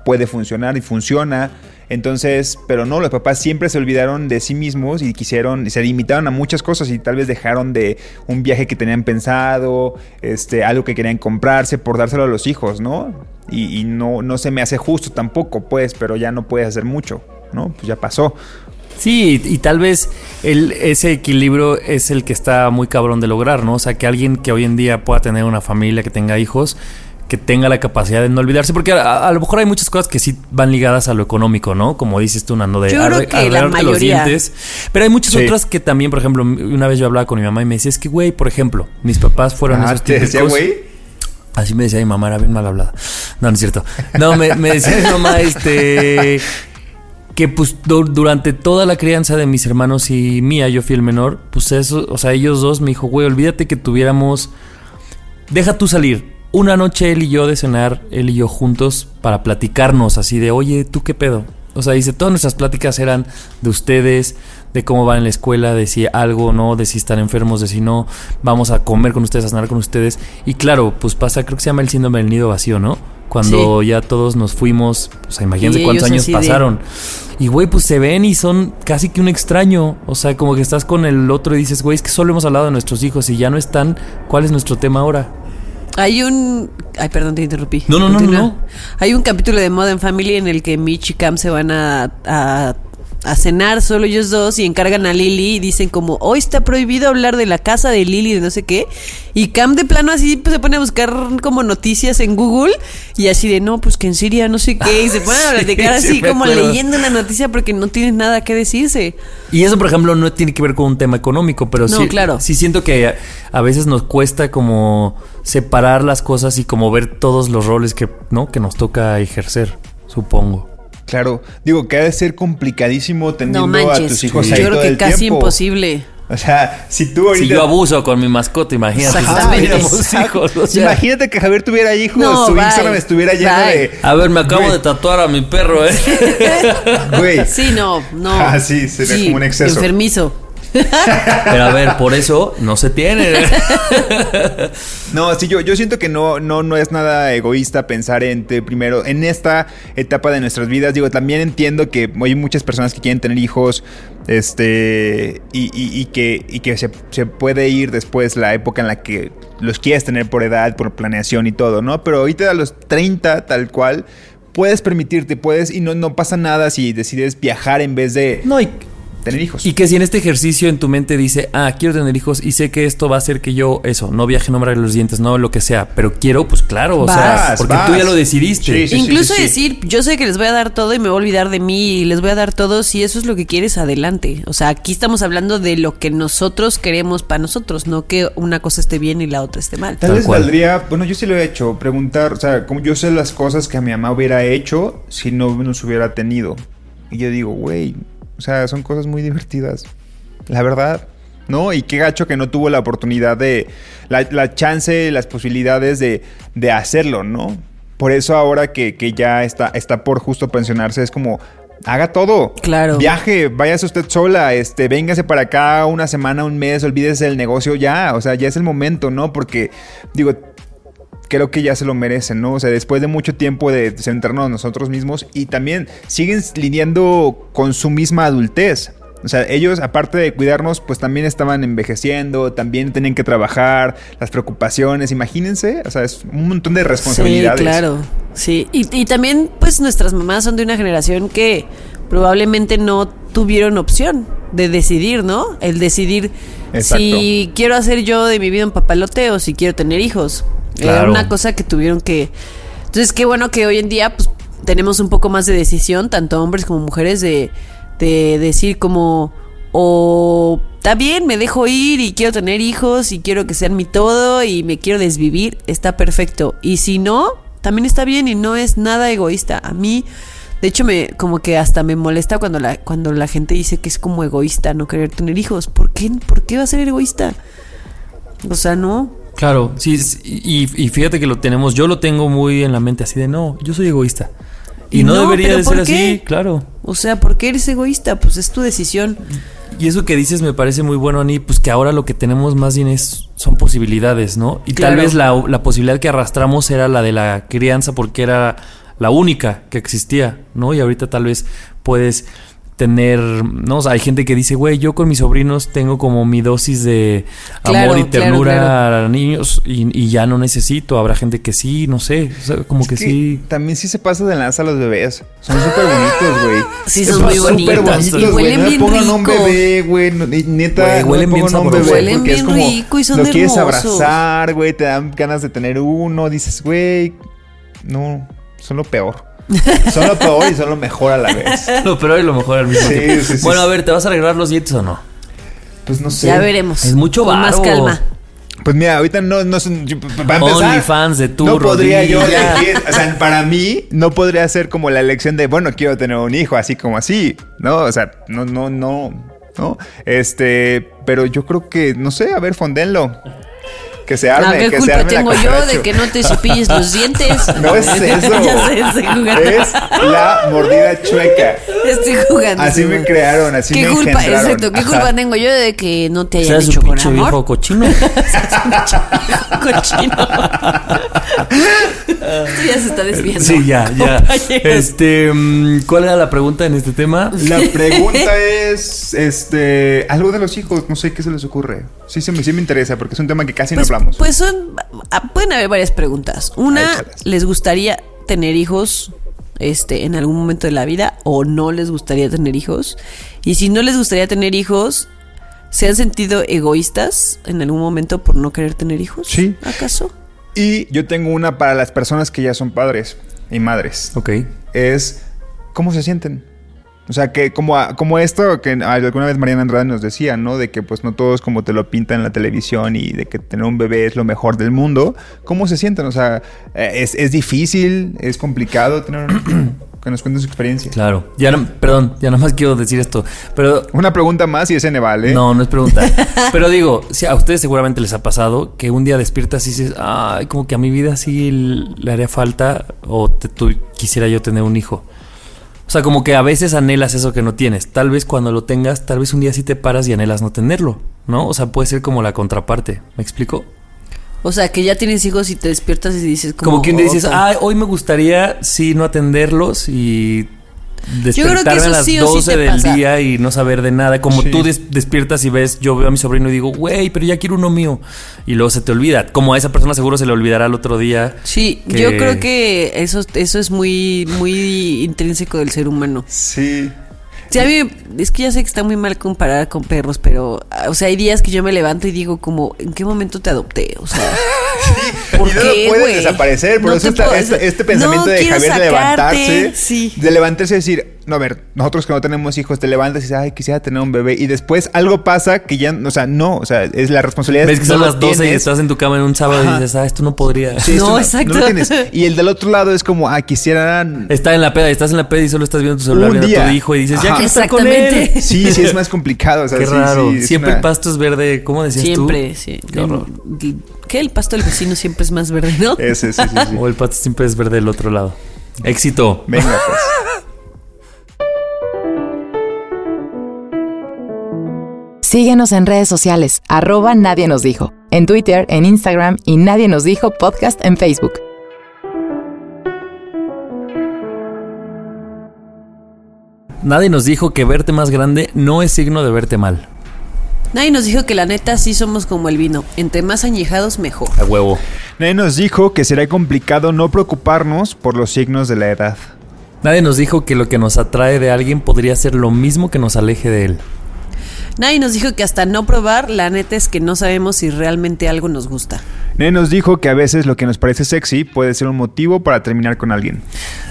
puede funcionar y funciona. Entonces, pero no, los papás siempre se olvidaron de sí mismos y quisieron, y se limitaron a muchas cosas y tal vez dejaron de un viaje que tenían pensado, este, algo que querían comprarse por dárselo a los hijos, ¿no? Y, y no, no se me hace justo tampoco, pues, pero ya no puedes hacer mucho, ¿no? Pues ya pasó. Sí, y, tal vez el, ese equilibrio es el que está muy cabrón de lograr, ¿no? O sea, que alguien que hoy en día pueda tener una familia, que tenga hijos, que tenga la capacidad de no olvidarse, porque a, a lo mejor hay muchas cosas que sí van ligadas a lo económico, ¿no? Como dices tú, Nando, de Yo creo arre- que la arreglarte los dientes. Pero hay muchas Sí. otras que también, por ejemplo, una vez yo hablaba con mi mamá y me decía, es que, güey, por ejemplo, mis papás fueron Ah, esos te decía, güey. Así me decía mi mamá, era bien mal hablada. No, no es cierto. No, me, me decía mi mamá, este. Que pues du- durante toda la crianza de mis hermanos y mía, yo fui el menor, pues eso, o sea, ellos dos me dijo, güey, olvídate que tuviéramos. Deja tú salir. Una noche él y yo de cenar, él y yo juntos, para platicarnos así de, oye, ¿tú qué pedo? O sea, dice, todas nuestras pláticas eran de ustedes, de cómo van en la escuela, de si algo o no, de si están enfermos, de si no, vamos a comer con ustedes, a cenar con ustedes. Y claro, pues pasa, creo que se llama el síndrome del nido vacío, ¿no? Cuando ya todos nos fuimos, o sea, imagínense cuántos años de- pasaron. Y güey, pues se ven y son casi que un extraño. O sea, como que estás con el otro y dices, güey, es que solo hemos hablado de nuestros hijos y ya no están. ¿Cuál es nuestro tema ahora? Hay un... Ay, perdón, te interrumpí. No, no, no, no. Hay un capítulo de Modern Family en el que Mitch y Cam se van a, a, a cenar solo ellos dos y encargan a Lily y dicen como, hoy está prohibido hablar de la casa de Lily, de no sé qué. Y Cam de plano así pues, se pone a buscar como noticias en Google y así de, no, pues que en Siria no sé qué. Y se ponen a platicar sí así como acuerdo. leyendo una noticia porque no tienen nada que decirse. Y eso, por ejemplo, no tiene que ver con un tema económico, pero No, sí, claro. sí siento que a, a veces nos cuesta como separar las cosas y como ver todos los roles que, ¿no? que nos toca ejercer, supongo. Claro, digo que ha de ser complicadísimo teniendo No a tus hijos Yo ahí creo todo que el casi tiempo. imposible. O sea, si tú ahorita... Si yo abuso con mi mascota, imagínate si hijos. o sea. Imagínate que Javier tuviera hijos, No, su bye. Instagram estuviera lleno Bye. A ver, me acabo Güey. de tatuar a mi perro, ¿eh? de... Güey, Sí, no, no. Ah, sí, sería como un exceso. Enfermizo. Pero a ver, por eso no se tiene. No, sí, yo, yo siento que no, no, no es nada egoísta pensar en te primero, en esta etapa de nuestras vidas. Digo, también entiendo que hay muchas personas que quieren tener hijos, este, y, y- y que, y que se, se puede ir después la época en la que los quieres tener por edad, por planeación y todo, ¿no? Pero ahorita a los 30, tal cual, puedes permitirte, puedes, y no, no pasa nada si decides viajar en vez de No, y, tener hijos. y que si en este ejercicio en tu mente dice, ah, quiero tener hijos y sé que esto va a hacer que yo, eso, no viaje, no me arregle los dientes, no lo que sea, pero quiero, pues claro, o sea, Vas, porque tú ya lo decidiste. Sí, sí, Incluso sí. decir, yo sé que les voy a dar todo y me voy a olvidar de mí y les voy a dar todo, si eso es lo que quieres, adelante. O sea, aquí estamos hablando de lo que nosotros queremos para nosotros, no que una cosa esté bien y la otra esté mal. Tal Tal vez cual. valdría, bueno, yo sí lo he hecho, preguntar, o sea, como yo sé las cosas que a mi mamá hubiera hecho si no nos hubiera tenido. Y yo digo, güey, o sea, son cosas muy divertidas. La verdad, ¿no? Y qué gacho que no tuvo la oportunidad de, la, la chance, las posibilidades de, de hacerlo, ¿no? Por eso ahora que, que ya está, está por justo pensionarse, es como, haga todo. Claro. Viaje, váyase usted sola, este, véngase para acá una semana, un mes, olvídese del negocio ya. O sea, ya es el momento, ¿no? Porque, digo, creo que ya se lo merecen, ¿no? O sea, después de mucho tiempo de centrarnos en nosotros mismos y también siguen lidiando con su misma adultez. O sea, ellos, aparte de cuidarnos, pues también estaban envejeciendo, también tenían que trabajar, las preocupaciones, imagínense, o sea, es un montón de responsabilidades. Sí, claro. Sí, y, y también, pues nuestras mamás son de una generación que probablemente no tuvieron opción de decidir, ¿no? El decidir Exacto. si quiero hacer yo de mi vida un papalote o si quiero tener hijos. Era una cosa que tuvieron que. Entonces, qué bueno que hoy en día, pues, tenemos un poco más de decisión, tanto hombres como mujeres, de, de decir como. O está bien, me dejo ir y quiero tener hijos y quiero que sean mi todo y me quiero desvivir, está perfecto. Y si no, también está bien y no es nada egoísta. A mí, de hecho, me como que hasta me molesta cuando la, cuando la gente dice que es como egoísta no querer tener hijos. ¿Por qué, ¿Por qué va a ser egoísta? O sea, no. Claro, sí, sí, y, y fíjate que lo tenemos, yo lo tengo muy en la mente así de no, yo soy egoísta. Y, no, no, debería ¿pero de ser así, claro. O sea, ¿por qué eres egoísta? Pues es tu decisión. Y eso que dices me parece muy bueno, Ani, pues que ahora lo que tenemos más bien es, son posibilidades, ¿no? Y tal vez la, la posibilidad que arrastramos era la de la crianza porque era la única que existía, ¿no? Y ahorita tal vez puedes tener, ¿no? O sea, hay gente que dice, güey, yo con mis sobrinos tengo como mi dosis de Claro, amor y claro, ternura claro. a niños y, y ya no necesito. Habrá gente que sí, no sé, o sea, como Es que, sí. También sí se pasa de lanza a los bebés. Son súper bonitos, güey. Sí, Son son muy bonitos. Y huelen No le bien pongan un rico. bebé, güey. no- Neta, no huelen le bien un bebé Huelen bien como rico y son lo quieres hermosos. abrazar, güey. Te dan ganas de tener uno. Dices, güey, no, son lo peor. Son lo peor y son lo mejor a la vez. Lo peor y lo mejor al mismo Sí, tiempo. sí, sí, bueno, sí. a ver, ¿te vas a arreglar los dientes o no? Pues no sé. Ya veremos. Es mucho Con más calma. Pues mira, ahorita no, no son. yo- Para empezar. OnlyFans de tu No podría yo rodilla. elegir. O sea, para mí, no podría ser como la elección de, bueno, quiero tener un hijo, así como así. ¿No? O sea, no, no, no. ¿No? Este. Pero yo creo que, no sé, a ver, fondenlo. Que se arme, ¿Qué que se culpa la tengo yo de que no te cepilles los dientes? No es eso. ya sé, estoy jugando. Es la mordida chueca. Estoy jugando. Así me crearon, así ¿Qué me culpa, engendraron. exacto, qué Ajá. culpa tengo yo de que no te hayan hecho un con amor? viejo cochino. Cochino. Esto ya se está desviando. sí, ya, ya. Este, mm, ¿cuál era la pregunta en este tema? La pregunta es, este, algo de los hijos, no sé qué se les ocurre. Sí, se me, sí me interesa porque es un tema que casi Pues, no hablamos. Pues son, ah, pueden haber varias preguntas. Una, Échalas. ¿les gustaría tener hijos este, en algún momento de la vida o no les gustaría tener hijos? Y si no les gustaría tener hijos, ¿se han sentido egoístas en algún momento por no querer tener hijos? Sí. ¿Acaso? Y yo tengo una para las personas que ya son padres y madres. Ok. Es cómo se sienten. O sea, que como, como esto que alguna vez Mariana Andrade nos decía, ¿no? De que pues no todo es como te lo pintan en la televisión y de que tener un bebé es lo mejor del mundo. ¿Cómo se sienten? O sea, eh, es, es difícil, es complicado tener un- que nos cuenten su experiencia. Claro. Ya no, perdón, ya nada más quiero decir esto. Pero Una pregunta más y ese ne vale. No, no es pregunta. Pero digo, si a ustedes seguramente les ha pasado que un día despiertas y dices, ay, como que a mi vida sí le haría falta o te- tú- quisiera yo tener un hijo. O sea, como que a veces anhelas eso que no tienes. Tal vez cuando lo tengas, tal vez un día sí te paras y anhelas no tenerlo, ¿no? O sea, puede ser como la contraparte. ¿Me explico? O sea, que ya tienes hijos y te despiertas y dices como... Como, quien dices, ay, hoy me gustaría sí no atenderlos y creo que despertarme a las sí o sí 12 te del pasa. día y no saber de nada. Como Sí. tú des- despiertas y ves, yo veo a mi sobrino y digo, güey, pero ya quiero uno mío. Y luego se te olvida. Como a esa persona seguro se le olvidará el otro día. Sí, que- yo creo que eso, eso es muy, muy intrínseco del ser humano. Sí. Sí, a mí es que ya sé que está muy mal comparar con perros, pero, ah, o sea, hay días que yo me levanto y digo como, ¿en qué momento te adopté? O sea, ¿por y no qué, puede güey? desaparecer. Por No eso está puedo- este, este pensamiento No de Javier de levantarse. Sí. De levantarse y decir, no, a ver, nosotros que no tenemos hijos, te levantas y dices, ay, quisiera tener un bebé. Y después algo pasa que ya, o sea, no, o sea, es la responsabilidad. Ves que no son lo las 12 y estás en tu cama en un sábado Ajá. y dices, ah, esto no podría. Sí, No, exacto. lo tienes. Y el del otro lado es como, ah, quisiera. Está en la peda, estás en la peda y solo estás viendo tu celular Un viendo a día. tu hijo y dices, ya con él. Exactamente. Sí, sí, es más complicado. O sea, Qué sí, raro. sí, Siempre una- el pasto es verde. ¿Cómo decías Siempre, tú? sí. Qué horror. ¿Qué? El pasto del vecino siempre es más verde, ¿no? Ese, sí, sí, sí. O el pasto siempre es verde del otro lado. Éxito. Venga, pues. Síguenos en redes sociales, arroba Nadie nos dijo. en Twitter, en Instagram y Nadie nos dijo podcast en Facebook. Nadie nos dijo que verte más grande no es signo de verte mal. Nadie nos dijo que la neta sí somos como el vino. Entre más añejados, mejor. A huevo. Nadie nos dijo que será complicado no preocuparnos por los signos de la edad. Nadie nos dijo que lo que nos atrae de alguien podría ser lo mismo que nos aleje de él. Nadie nos dijo que hasta no probar, la neta es que no sabemos si realmente algo nos gusta. Nadie nos dijo que a veces lo que nos parece sexy puede ser un motivo para terminar con alguien.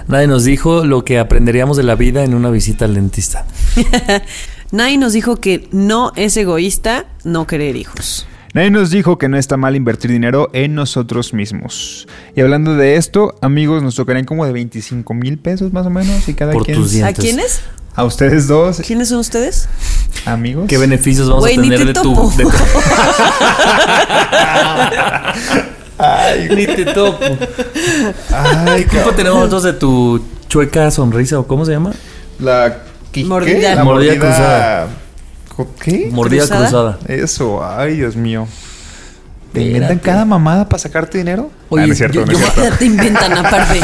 Nadie nos dijo lo que aprenderíamos de la vida en una visita al dentista. Nadie nos dijo que no es egoísta no querer hijos. Nadie nos dijo que no está mal invertir dinero en nosotros mismos. Y hablando de esto, amigos, nos tocarían como de 25 mil pesos más o menos y cada Por quien. tus ¿A quiénes? A ustedes dos, ¿Quiénes son ustedes? amigos. ¿Qué beneficios vamos Güey, a ni tener te de tu, topo. de tu- Ni te topo. Ay, ¿Qué culpa tenemos nosotros de tu chueca sonrisa o cómo se llama? La ¿qué? Mordida. La Mordida mordida, cruzada. ¿Qué? Mordida ¿Cruzada? cruzada. Eso, ay, Dios mío. ¿Te inventan cada mamada para sacarte dinero? Oye, Ah, no es cierto, yo- no es yo- cierto. Ya te inventan aparte.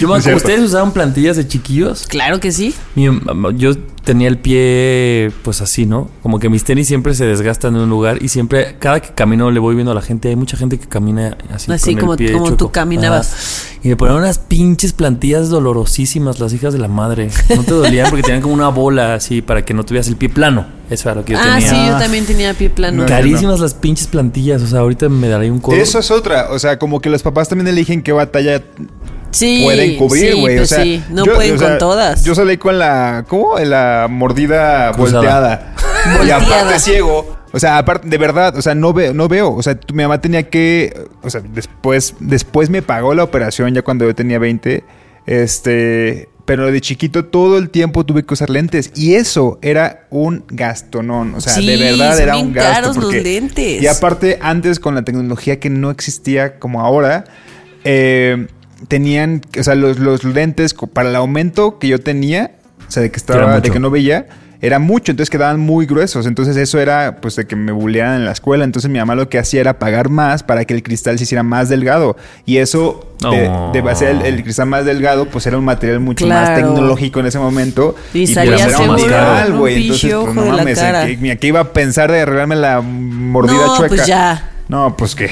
Yo No. ¿Ustedes usaban plantillas de chiquillos? Claro que sí. Mi- yo tenía el pie pues así, ¿no? Como que mis tenis siempre se desgastan en un lugar y siempre, cada que camino le voy viendo a la gente, hay mucha gente que camina así. Así con el como- pie como tú caminabas. Ajá. Y me ponían unas pinches plantillas dolorosísimas, las hijas de la madre. No te dolían porque tenían como una bola así para que no tuvieras el pie plano. Eso era lo que yo ah, tenía. sí, yo también tenía pie plano. No. Carísimas las pinches plantillas, o sea, ahorita me daré un codo. Eso es otra. O sea, como que los papás también eligen qué batalla Sí, pueden cubrir, sí, güey. pues o sea, sí, no yo- pueden o sea, con todas. Yo salí con la. ¿Cómo? La mordida Cruzada. volteada. y aparte ciego. O sea, aparte, de verdad, o sea, no veo, no veo. O sea, tu- mi mamá tenía que. O sea, después, después me pagó la operación ya cuando yo tenía 20. Este. Pero de chiquito todo el tiempo tuve que usar lentes. Y eso era un gastonón. O sea, Sí, de verdad era un gasto. caros los porque- lentes. Y aparte, antes con la tecnología que no existía como ahora, eh, tenían, o sea, los, los lentes para el aumento que yo tenía, o sea, de que estaba, de que no veía, era mucho, entonces quedaban muy gruesos. Entonces eso era, pues, de que me bullearan en la escuela. Entonces mi mamá lo que hacía era pagar más para que el cristal se hiciera más delgado. Y eso, de, Oh. de hacer el, el cristal más delgado, pues era un material mucho más tecnológico en ese momento. Y pues, salía era seguro material, un güey. Entonces, pues, no mames. ¿qué- ¿qué iba a pensar de arreglarme la mordida No, chueca? pues ya. No, pues qué.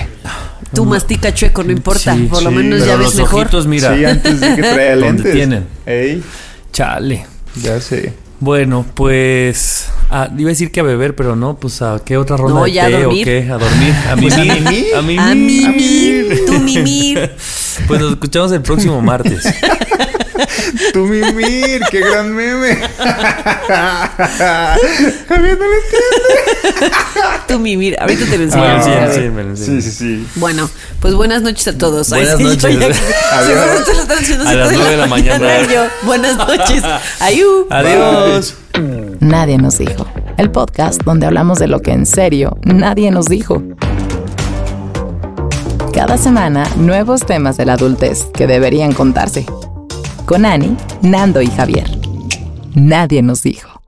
Tú mastica chueco, no importa. Sí, Por lo sí, menos Pero ya ves los mejor. ojitos, mira. Sí, antes de que traía ¿Dónde lentes. tienen? Ey, Chale. ya sé. Bueno, pues. ah, iba a decir que a beber, pero no, pues a qué otra ronda No, de ya a té dormir. o qué, a dormir. A Pues a mimir. mimir. A mimir. A mimir, tú mimir. Pues nos escuchamos el próximo martes. Tú mimir, qué gran meme. Javier no lo entiende. Tú mimir. Ahorita te lo Ah, enseño. sí, a ver. sí, me lo enseño. Sí, sí, sí. Bueno, pues buenas noches a todos. Buenas sí, yo noches. Adiós. Lo están haciendo A las toda nueve de la mañana. Yo, buenas noches. Ayú. Adiós. Nadie nos dijo. El podcast donde hablamos de lo que en serio nadie nos dijo. Cada semana, nuevos temas de la adultez que deberían contarse. Con Ani, Nando y Javier. Nadie nos dijo.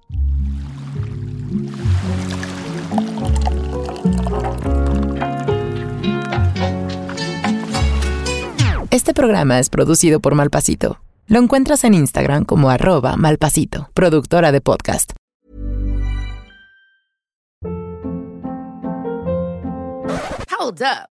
Este programa es producido por Malpasito. Lo encuentras en Instagram como arroba malpasito, productora de podcast. Hold up.